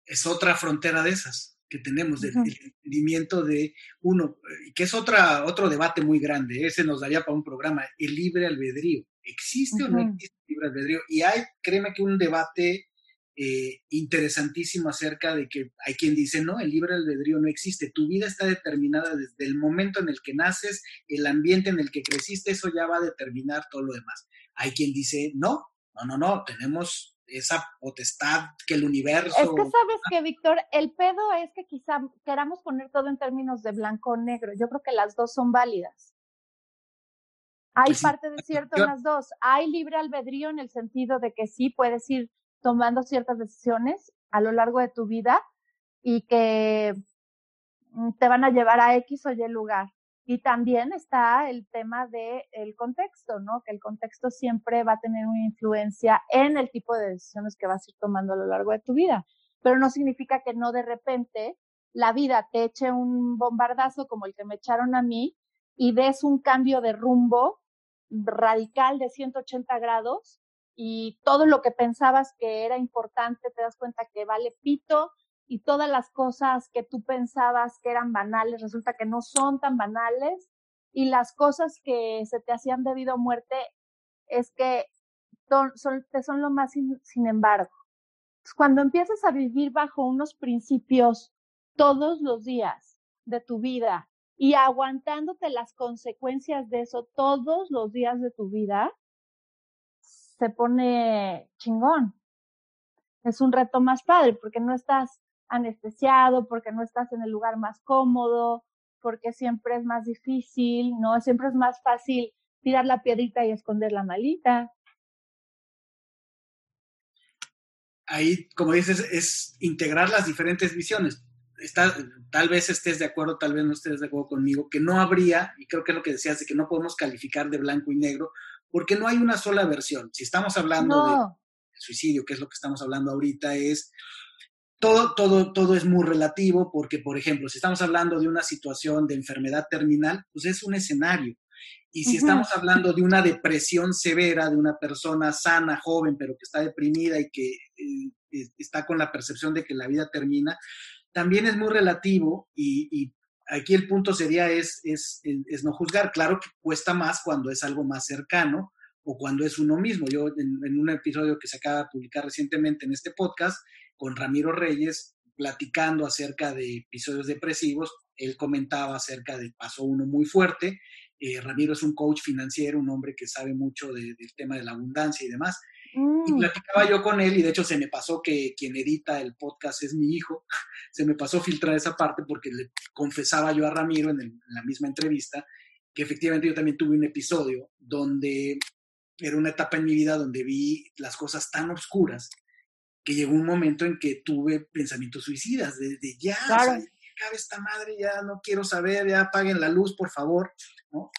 es otra frontera de esas que tenemos, del entendimiento de uno, que es otra, otro debate muy grande, ese nos daría para un programa, el libre albedrío. ¿Existe o no existe el libre albedrío? Y hay, créeme que un debate eh, interesantísimo acerca de que hay quien dice, no, el libre albedrío no existe, tu vida está determinada desde el momento en el que naces, el ambiente en el que creciste, eso ya va a determinar todo lo demás. Hay quien dice, no, no, no, no, tenemos esa potestad que el universo... Es que sabes que, Víctor, el pedo es que quizá queramos poner todo en términos de blanco o negro. Yo creo que las dos son válidas. Hay pues parte de cierto en las dos. Hay libre albedrío en el sentido de que sí puedes ir tomando ciertas decisiones a lo largo de tu vida y que mm, te van a llevar a X o Y lugar. Y también está el tema del el contexto, ¿no? Que el contexto siempre va a tener una influencia en el tipo de decisiones que vas a ir tomando a lo largo de tu vida. Pero no significa que no de repente la vida te eche un bombardazo como el que me echaron a mí y des un cambio de rumbo radical de 180 grados y todo lo que pensabas que era importante te das cuenta que vale pito y todas las cosas que tú pensabas que eran banales resulta que no son tan banales y las cosas que se te hacían debido a muerte es que son, son lo más sin, sin embargo. Cuando empiezas a vivir bajo unos principios todos los días de tu vida y aguantándote las consecuencias de eso todos los días de tu vida, se pone chingón. Es un reto más padre porque no estás anestesiado, porque no estás en el lugar más cómodo, porque siempre es más difícil, ¿no? Siempre es más fácil tirar la piedrita y esconder la malita. Ahí, como dices, es integrar las diferentes visiones. Está, tal vez estés de acuerdo, tal vez no estés de acuerdo conmigo, que no habría, y creo que es lo que decías, de que no podemos calificar de blanco y negro, porque no hay una sola versión. Si estamos hablando de suicidio, que es lo que estamos hablando ahorita, es todo, todo, todo es muy relativo, porque, por ejemplo, si estamos hablando de una situación de enfermedad terminal, pues es un escenario. Y si estamos hablando de una depresión severa de una persona sana, joven, pero que está deprimida y que eh, está con la percepción de que la vida termina, también es muy relativo y aquí el punto sería es, es, es, no juzgar. Claro que cuesta más cuando es algo más cercano o cuando es uno mismo. Yo en, un episodio que se acaba de publicar recientemente en este podcast con Ramiro Reyes, platicando acerca de episodios depresivos, él comentaba acerca de paso uno muy fuerte. Eh, Ramiro es un coach financiero, un hombre que sabe mucho del tema de la abundancia y demás. Y mm. platicaba yo con él y de hecho se me pasó que quien edita el podcast es mi hijo. Se me pasó filtrar esa parte porque le confesaba yo a Ramiro en, la misma entrevista que efectivamente yo también tuve un episodio donde era una etapa en mi vida donde vi las cosas tan oscuras que llegó un momento en que tuve pensamientos suicidas, de, ya, claro. cabe esta madre, ya no quiero saber, ya apaguen la luz, por favor.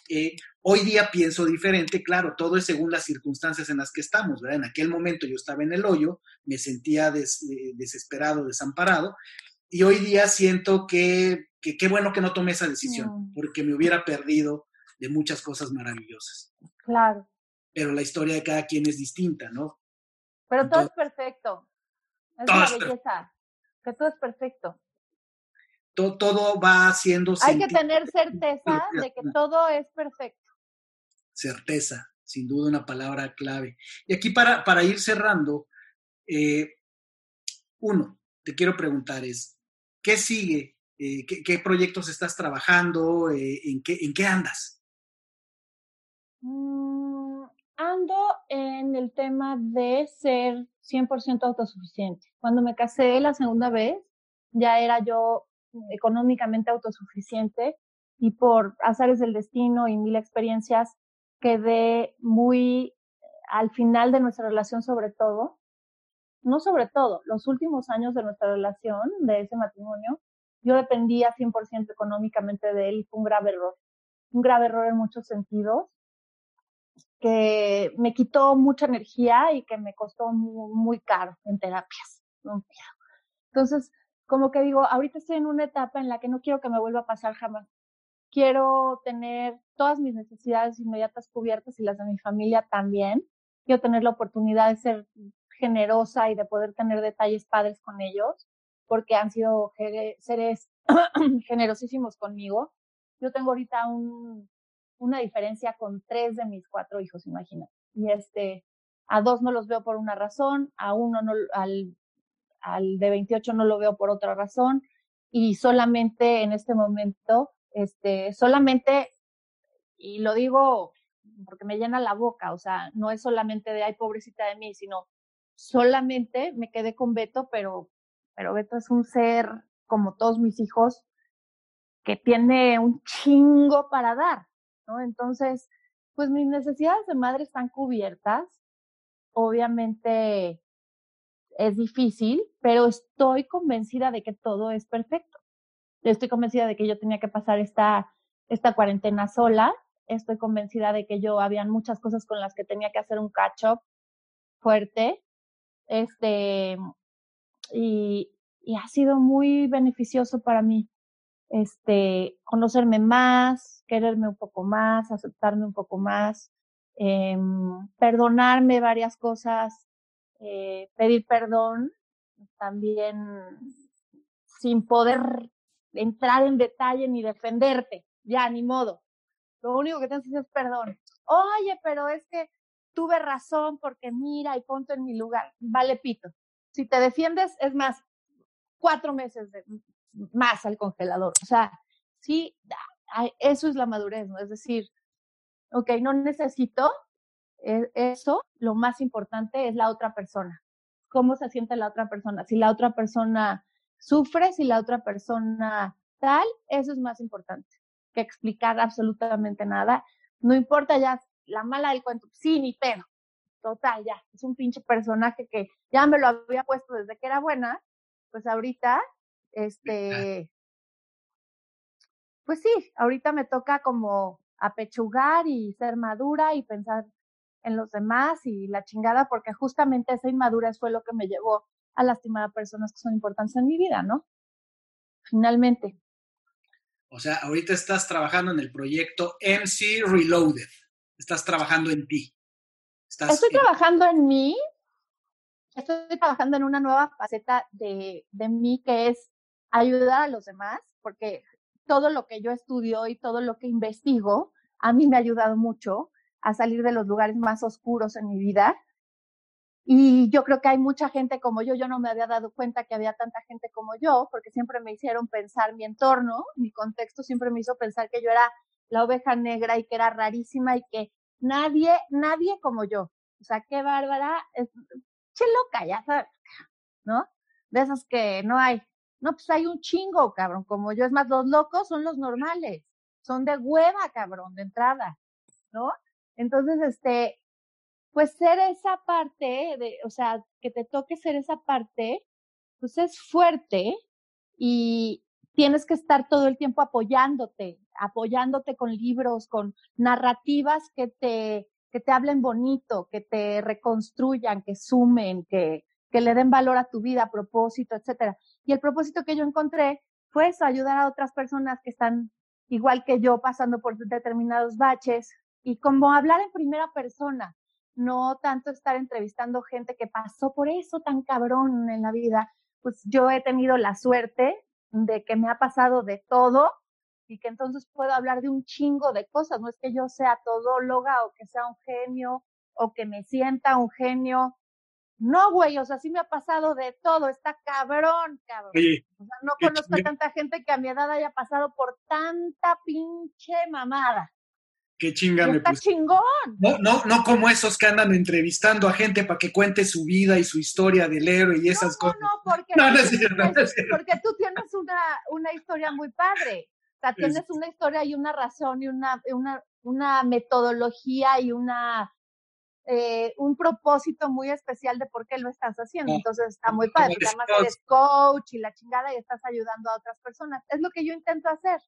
Eh, hoy día pienso diferente, claro, todo es según las circunstancias en las que estamos, ¿verdad? En aquel momento yo estaba en el hoyo, me sentía eh, desesperado, desamparado, y hoy día siento que qué bueno que no tomé esa decisión, porque me hubiera perdido de muchas cosas maravillosas. Claro. Pero la historia de cada quien es distinta, ¿no? Pero todo es perfecto. Es una belleza. Que todo es perfecto todo, va siendo... Hay que tener certeza de que todo es perfecto. Certeza, sin duda una palabra clave. Y aquí para, para ir cerrando, eh, uno, te quiero preguntar es, ¿qué sigue? Eh, ¿qué, proyectos estás trabajando? Eh, ¿en, qué, ¿En qué andas? Mm, ando en el tema de ser 100% autosuficiente. Cuando me casé la segunda vez, ya era yo económicamente autosuficiente y por azares del destino y mil experiencias quedé muy al final de nuestra relación sobre todo, no sobre todo, los últimos años de nuestra relación, de ese matrimonio, yo dependía 100% económicamente de él y fue un grave error, un grave error en muchos sentidos, que me quitó mucha energía y que me costó muy, caro en terapias. Entonces, como que digo, ahorita estoy en una etapa en la que no quiero que me vuelva a pasar jamás. Quiero tener todas mis necesidades inmediatas cubiertas y las de mi familia también. Quiero tener la oportunidad de ser generosa y de poder tener detalles padres con ellos, porque han sido seres generosísimos conmigo. Yo tengo ahorita un, una diferencia con tres de mis cuatro hijos, imagínate. Y este, a dos no los veo por una razón, a uno no, al al de 28 no lo veo por otra razón y solamente en este momento, este, solamente, y lo digo porque me llena la boca, o sea, no es solamente de, ay, pobrecita de mí, sino solamente me quedé con Beto, pero, pero Beto es un ser como todos mis hijos que tiene un chingo para dar, ¿no? Entonces, pues mis necesidades de madre están cubiertas. Obviamente es difícil, pero estoy convencida de que todo es perfecto. Estoy convencida de que yo tenía que pasar esta, esta cuarentena sola. Estoy convencida de que yo habían muchas cosas con las que tenía que hacer un catch up fuerte. Este, y, y ha sido muy beneficioso para mí este, conocerme más, quererme un poco más, aceptarme un poco más, eh, perdonarme varias cosas, eh, pedir perdón también sin poder entrar en detalle ni defenderte, ya, ni modo. Lo único que tienes que hacer es perdón. Oye, pero es que tuve razón porque mira y ponte en mi lugar. Vale, pito. Si te defiendes, es más, cuatro meses de, más al congelador. O sea, sí, eso es la madurez, ¿no? Es decir, ok, no necesito e, eso, lo más importante es la otra persona. ¿Cómo se siente la otra persona? Si la otra persona sufre, si la otra persona tal, eso es más importante que explicar absolutamente nada. No importa ya la mala del cuento, sí, ni pedo. Total, ya, es un pinche personaje que ya me lo había puesto desde que era buena, pues ahorita este, pues sí, ahorita me toca como apechugar y ser madura y pensar en los demás y la chingada, porque justamente esa inmadurez fue lo que me llevó a lastimar a personas que son importantes en mi vida, ¿no? Finalmente. O sea, ahorita estás trabajando en el proyecto MC Reloaded. Estás trabajando en ti. Estoy trabajando en mí. Estoy trabajando en una nueva faceta de, de mí que es ayudar a los demás, porque todo lo que yo estudio y todo lo que investigo a mí me ha ayudado mucho a salir de los lugares más oscuros en mi vida. Y yo creo que hay mucha gente como yo, yo no me había dado cuenta que había tanta gente como yo, porque siempre me hicieron pensar mi entorno, mi contexto siempre me hizo pensar que yo era la oveja negra y que era rarísima y que nadie, nadie como yo. O sea, qué bárbara, es, che loca, ya sabes, ¿no? De esas que no hay, no, pues hay un chingo, cabrón, como yo. Es más, los locos son los normales. Son de hueva, cabrón, de entrada, ¿no? Entonces, este, pues ser esa parte, de, o sea, que te toque ser esa parte, pues es fuerte y tienes que estar todo el tiempo apoyándote, apoyándote con libros, con narrativas que te, que te hablen bonito, que te reconstruyan, que sumen, que, que le den valor a tu vida, propósito, etcétera. Y el propósito que yo encontré fue eso, ayudar a otras personas que están igual que yo pasando por determinados baches y como hablar en primera persona, no tanto estar entrevistando gente que pasó por eso tan cabrón en la vida. Pues yo he tenido la suerte de que me ha pasado de todo y que entonces puedo hablar de un chingo de cosas. No es que yo sea todóloga o que sea un genio o que me sienta un genio no, güey, o sea, sí me ha pasado de todo, está cabrón, cabrón. o sea, no conozco a tanta gente que a mi edad haya pasado por tanta pinche mamada. Qué chinga me Está chingón. No, no, no como esos que andan entrevistando a gente para que cuente su vida y su historia del héroe y esas cosas. No, no, porque, no, no es cierto, porque tú tienes una, una historia muy padre. O sea, tienes una historia y una razón y una, una, una metodología y una eh, un propósito muy especial de por qué lo estás haciendo. Entonces está muy padre. Además eres coach y la chingada y estás ayudando a otras personas. Es lo que yo intento hacer.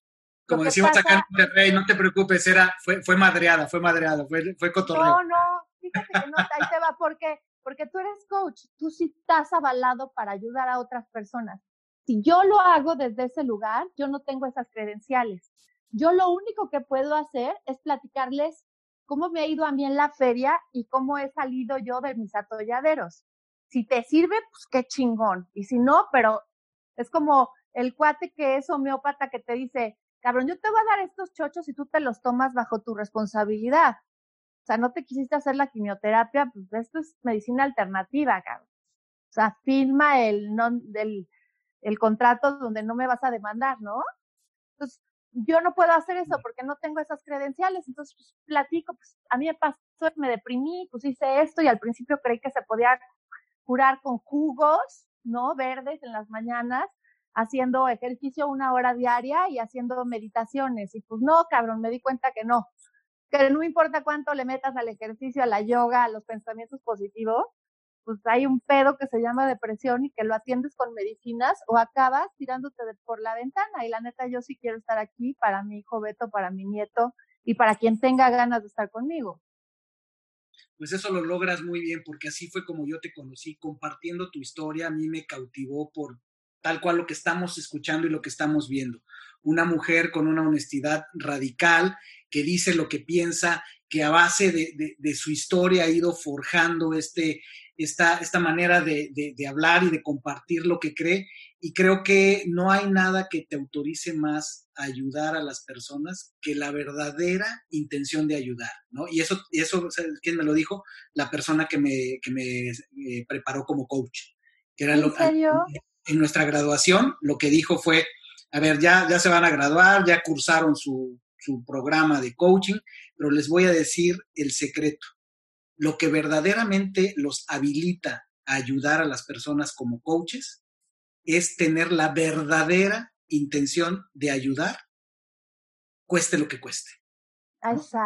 Como decimos acá en Monterrey, no te preocupes, era, fue, fue madreada, fue madreada, fue, fue cotorreo. No, no, fíjate que no, ahí te va, porque, porque tú eres coach, tú sí estás avalado para ayudar a otras personas. Si yo lo hago desde ese lugar, yo no tengo esas credenciales. Yo lo único que puedo hacer es platicarles cómo me ha ido a mí en la feria y cómo he salido yo de mis atolladeros. Si te sirve, pues qué chingón. Y si no, pero es como el cuate que es homeópata que te dice, cabrón, yo te voy a dar estos chochos y tú te los tomas bajo tu responsabilidad. O sea, no te quisiste hacer la quimioterapia, pues esto es medicina alternativa, cabrón. O sea, firma el, non, del, el contrato donde no me vas a demandar, ¿no? Entonces, yo no puedo hacer eso porque no tengo esas credenciales. Entonces, pues, platico, pues a mí me pasó, me deprimí, pues hice esto y al principio creí que se podía curar con jugos, ¿no? Verdes en las mañanas, haciendo ejercicio una hora diaria y haciendo meditaciones. Y pues no, cabrón, me di cuenta que no. Que no importa cuánto le metas al ejercicio, a la yoga, a los pensamientos positivos, pues hay un pedo que se llama depresión y que lo atiendes con medicinas o acabas tirándote por la ventana. Y la neta, yo sí quiero estar aquí para mi hijo Beto, para mi nieto y para quien tenga ganas de estar conmigo. Pues eso lo logras muy bien, porque así fue como yo te conocí, compartiendo tu historia, a mí me cautivó por tal cual lo que estamos escuchando y lo que estamos viendo. Una mujer con una honestidad radical que dice lo que piensa, que a base de, de su historia ha ido forjando este, esta, esta manera de, de, hablar y de compartir lo que cree. Y creo que no hay nada que te autorice más a ayudar a las personas que la verdadera intención de ayudar, ¿no? Y eso, y eso ¿quién me lo dijo? La persona que me, que me eh, preparó como coach. Que era ¿En lo, serio? En nuestra graduación, lo que dijo fue, a ver, ya, ya se van a graduar, ya cursaron su, su programa de coaching, pero les voy a decir el secreto lo que verdaderamente los habilita a ayudar a las personas como coaches es tener la verdadera intención de ayudar, cueste lo que cueste.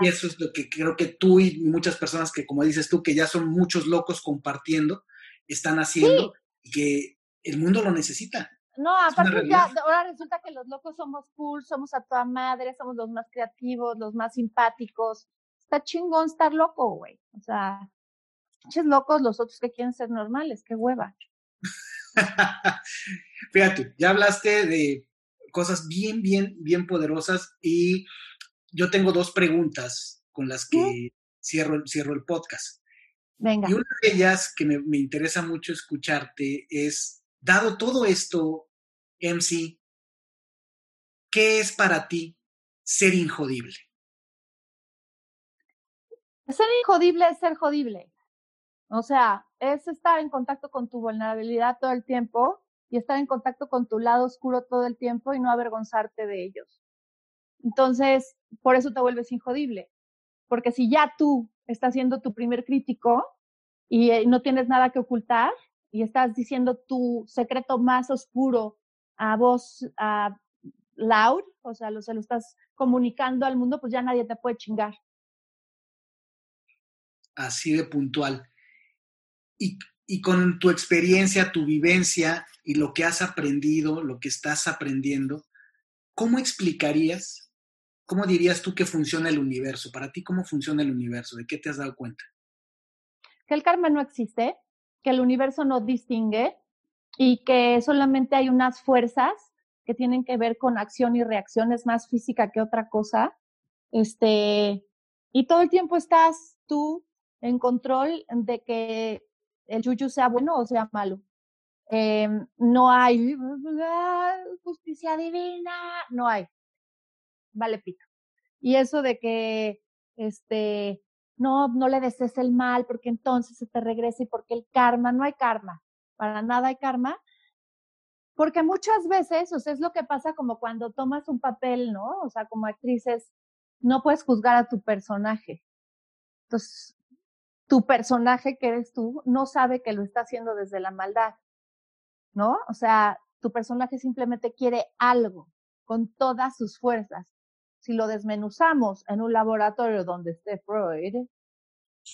Y eso es lo que creo que tú y muchas personas que, como dices tú, que ya son muchos locos compartiendo, están haciendo y que el mundo lo necesita. No, aparte ya, ahora resulta que los locos somos cool, somos a toda madre, somos los más creativos, los más simpáticos, está chingón estar loco, güey. O sea, pinches locos los otros que quieren ser normales, qué hueva. Fíjate, ya hablaste de cosas bien, bien, bien poderosas y yo tengo dos preguntas con las que cierro, cierro el podcast. Venga. Y una de ellas que me, me interesa mucho escucharte es, dado todo esto, MC, ¿qué es para ti ser injodible? Ser injodible es ser jodible. O sea, es estar en contacto con tu vulnerabilidad todo el tiempo y estar en contacto con tu lado oscuro todo el tiempo y no avergonzarte de ellos. Entonces, por eso te vuelves injodible. Porque si ya tú estás siendo tu primer crítico y eh, no tienes nada que ocultar y estás diciendo tu secreto más oscuro a voz a loud, o sea, lo, se lo estás comunicando al mundo, pues ya nadie te puede chingar así de puntual. Y, y, con tu experiencia, tu vivencia y lo que has aprendido, lo que estás aprendiendo, ¿cómo explicarías, cómo dirías tú que funciona el universo? Para ti, ¿cómo funciona el universo? ¿De qué te has dado cuenta? Que el karma no existe, que el universo no distingue y que solamente hay unas fuerzas que tienen que ver con acción y reacción, es más física que otra cosa. Este, y todo el tiempo estás tú en control de que el yuyu sea bueno o sea malo. Eh, no hay justicia divina, no hay. Vale, pito. Y eso de que, este, no, no le desees el mal porque entonces se te regresa y porque el karma, no hay karma, para nada hay karma. Porque muchas veces, o sea, es lo que pasa como cuando tomas un papel, ¿no? O sea, como actrices, no puedes juzgar a tu personaje. Entonces, tu personaje que eres tú no sabe que lo está haciendo desde la maldad, ¿no? O sea, tu personaje simplemente quiere algo con todas sus fuerzas. Si lo desmenuzamos en un laboratorio donde esté Freud,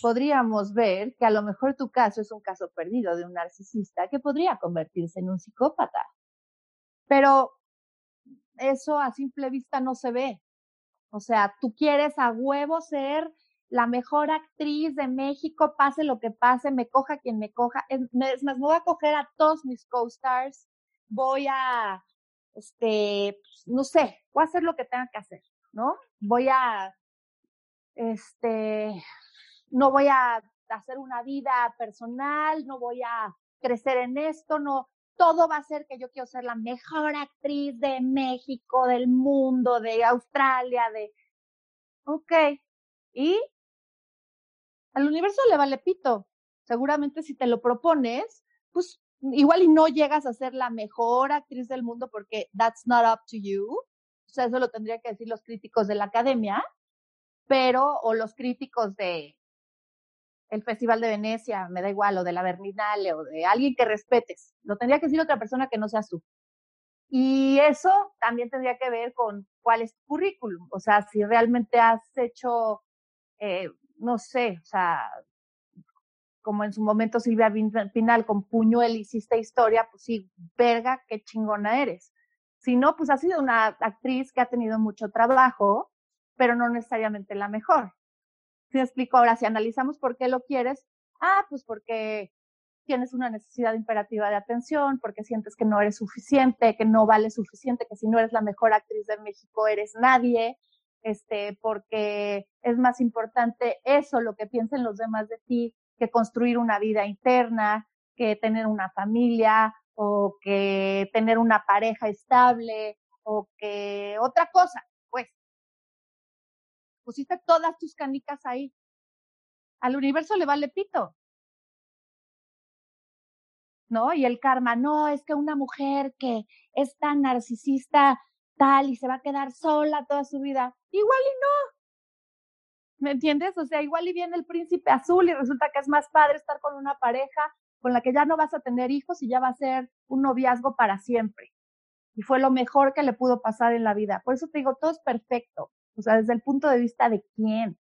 podríamos ver que a lo mejor tu caso es un caso perdido de un narcisista que podría convertirse en un psicópata. Pero eso a simple vista no se ve. O sea, tú quieres a huevo ser la mejor actriz de México, pase lo que pase, me coja quien me coja. Es más, me voy a coger a todos mis co-stars, voy a, este, pues, no sé, voy a hacer lo que tenga que hacer, ¿no? Voy a, este, no voy a hacer una vida personal, no voy a crecer en esto, no, todo va a ser que yo quiero ser la mejor actriz de México, del mundo, de Australia, de, ok, y al universo le vale pito. Seguramente si te lo propones, pues igual y no llegas a ser la mejor actriz del mundo porque that's not up to you. O sea, eso lo tendría que decir los críticos de la academia, pero, o los críticos de el Festival de Venecia, me da igual, o de la Berlinale, o de alguien que respetes. Lo tendría que decir otra persona que no seas tú. Y eso también tendría que ver con cuál es tu currículum. O sea, si realmente has hecho, eh, no sé, o sea, como en su momento Silvia Pinal con Puñuel hiciste historia, pues sí, verga, qué chingona eres. Si no, pues ha sido una actriz que ha tenido mucho trabajo, pero no necesariamente la mejor. Si explico ahora, si analizamos por qué lo quieres, ah, pues porque tienes una necesidad imperativa de atención, porque sientes que no eres suficiente, que no vales suficiente, que si no eres la mejor actriz de México eres nadie, este, porque es más importante eso, lo que piensen los demás de ti, que construir una vida interna, que tener una familia o que tener una pareja estable o que otra cosa, pues. Pusiste todas tus canicas ahí. Al universo le vale pito. ¿no? Y el karma, no, es que una mujer que es tan narcisista tal y se va a quedar sola toda su vida, igual y no. ¿Me entiendes? O sea, igual y viene el príncipe azul y resulta que es más padre estar con una pareja con la que ya no vas a tener hijos y ya va a ser un noviazgo para siempre. Y fue lo mejor que le pudo pasar en la vida. Por eso te digo, todo es perfecto. O sea, desde el punto de vista de quién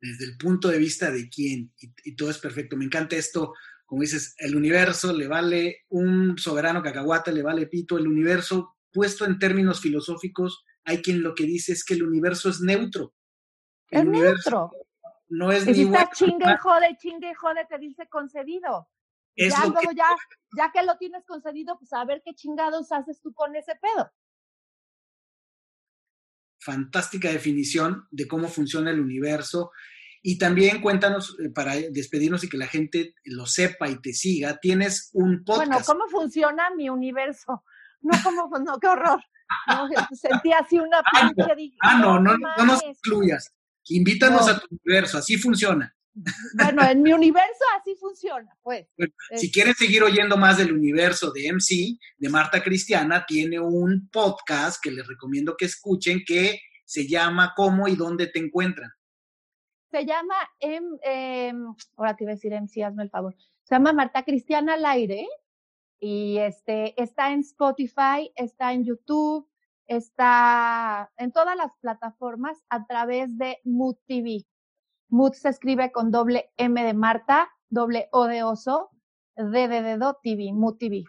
desde el punto de vista de quién, y, todo es perfecto. Me encanta esto, como dices, el universo le vale un soberano cacahuate, le vale pito, el universo, puesto en términos filosóficos, hay quien lo que dice es que el universo es neutro. El es neutro. No es y si está chingue, jode, chingue, jode, te dice concedido. ya, luego ya, ya que lo tienes concedido, pues a ver qué chingados haces tú con ese pedo fantástica definición de cómo funciona el universo. Y también cuéntanos, eh, para despedirnos y que la gente lo sepa y te siga, tienes un podcast. Bueno, ¿cómo funciona mi universo? No, ¿cómo? No, qué horror. No, sentí así una ah, pinche... Ah, no, no, no, nos excluyas. Invítanos a tu universo, así funciona. Bueno, en mi universo así funciona, pues. si este quieres seguir oyendo más del universo de MC, de Marta Cristiana, tiene un podcast que les recomiendo que escuchen que se llama ¿Cómo y dónde te encuentran? Se llama, eh, ahora te iba a decir MC, hazme el favor. Se llama Marta Cristiana al aire y este, está en Spotify, está en YouTube, está en todas las plataformas a través de Mood TV. Mood se escribe con doble M de Marta, doble O de oso, D de dedo, TV, Mood TV.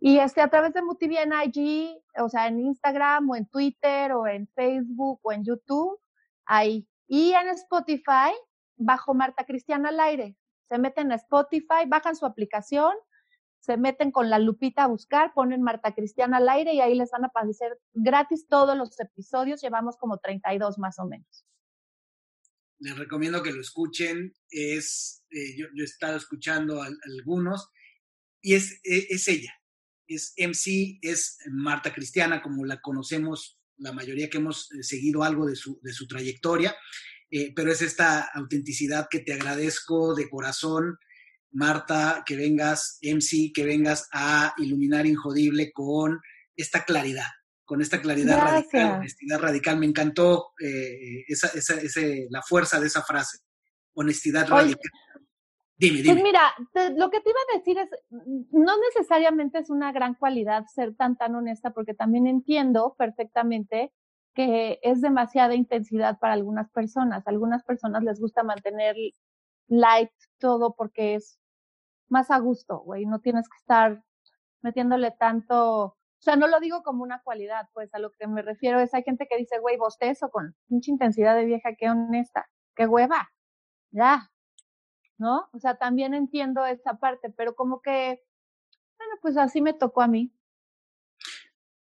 Y este, a través de Mood TV en IG, o sea, en Instagram o en Twitter o en Facebook o en YouTube, ahí. Y en Spotify, bajo Marta Cristiana al aire. Se meten a Spotify, bajan su aplicación, se meten con la lupita a buscar, ponen Marta Cristiana al aire y ahí les van a aparecer gratis todos los episodios. Llevamos como 32 más o menos les recomiendo que lo escuchen. Es, eh, yo, he estado escuchando algunos y es, e, es, ella, es MC, es Marta Cristiana, como la conocemos la mayoría que hemos eh, seguido algo de su, de su trayectoria, eh, pero es esta autenticidad que te agradezco de corazón. Marta, que vengas, MC, que vengas a iluminar Injodible con esta claridad, con esta claridad radical, honestidad radical. Me encantó eh, esa, esa, ese, la fuerza de esa frase, honestidad radical. Dime, dime. Pues mira, lo que te iba a decir es, no necesariamente es una gran cualidad ser tan, tan honesta, porque también entiendo perfectamente que es demasiada intensidad para algunas personas. A algunas personas les gusta mantener light todo porque es más a gusto, güey. No tienes que estar metiéndole tanto o sea, no lo digo como una cualidad, pues a lo que me refiero es, hay gente que dice, güey, bostezo con mucha intensidad de vieja, qué honesta, qué hueva, ya, ¿no? O sea, también entiendo esa parte, pero como que, bueno, pues así me tocó a mí.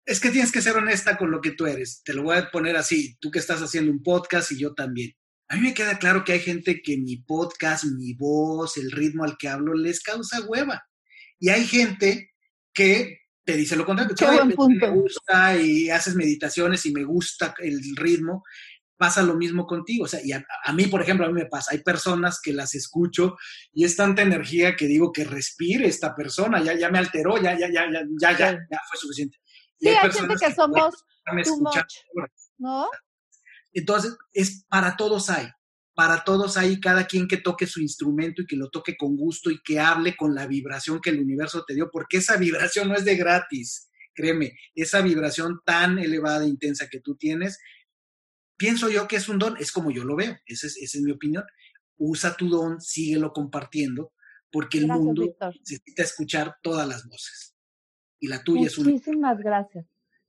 Es que tienes que ser honesta con lo que tú eres. Te lo voy a poner así, tú que estás haciendo un podcast y yo también. A mí me queda claro que hay gente que mi podcast, mi voz, el ritmo al que hablo les causa hueva. Y hay gente que te dice lo contrario. Me gusta y haces meditaciones y me gusta el ritmo, pasa lo mismo contigo. O sea, y a, mí, por ejemplo, a mí me pasa, hay personas que las escucho y es tanta energía que digo que respire esta persona, ya, ya me alteró, ya, ya, ya, ya, ya, ya, ya fue suficiente. sí, hay, gente que, somos too much, ¿no? Entonces, es para todos hay, para todos hay cada quien que toque su instrumento y que lo toque con gusto y que hable con la vibración que el universo te dio, porque esa vibración no es de gratis, créeme, esa vibración tan elevada e intensa que tú tienes pienso yo que es un don, es como yo lo veo, esa es, mi opinión. Usa tu don, síguelo compartiendo, porque el mundo necesita escuchar todas las voces. Y la tuya es una. Muchísimas gracias.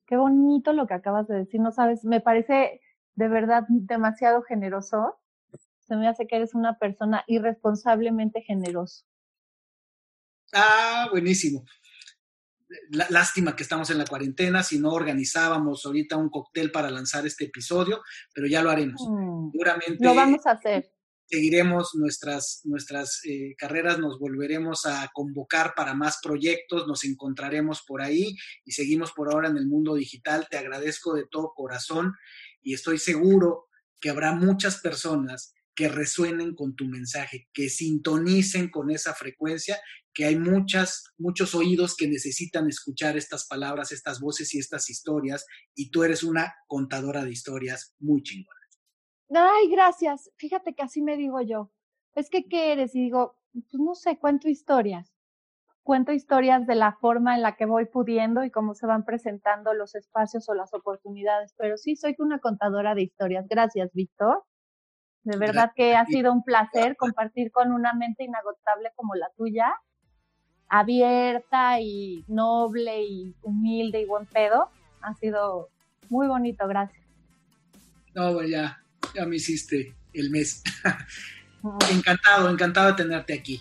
Qué bonito lo que acabas de decir, no sabes, me parece de verdad demasiado generoso. Se me hace que eres una persona irresponsablemente generoso. Ah, buenísimo lástima que estamos en la cuarentena, si no organizábamos ahorita un cóctel para lanzar este episodio, pero ya lo haremos. Mm, Seguramente. Lo vamos a hacer. Seguiremos nuestras, nuestras eh, carreras, nos volveremos a convocar para más proyectos, nos encontraremos por ahí y seguimos por ahora en el mundo digital. Te agradezco de todo corazón y estoy seguro que habrá muchas personas que resuenen con tu mensaje, que sintonicen con esa frecuencia que hay muchas, muchos oídos que necesitan escuchar estas palabras, estas voces y estas historias, y tú eres una contadora de historias muy chingona. Ay, gracias. Fíjate que así me digo yo. Es que, ¿qué eres? Y digo, pues no sé, cuento historias. Cuento historias de la forma en la que voy pudiendo y cómo se van presentando los espacios o las oportunidades. Pero sí, soy una contadora de historias. Gracias, Víctor. De verdad que ha sido un placer compartir con una mente inagotable como la tuya abierta y noble y humilde y buen pedo. Ha sido muy bonito, gracias. No, ya, ya me hiciste el mes. encantado, encantado de tenerte aquí.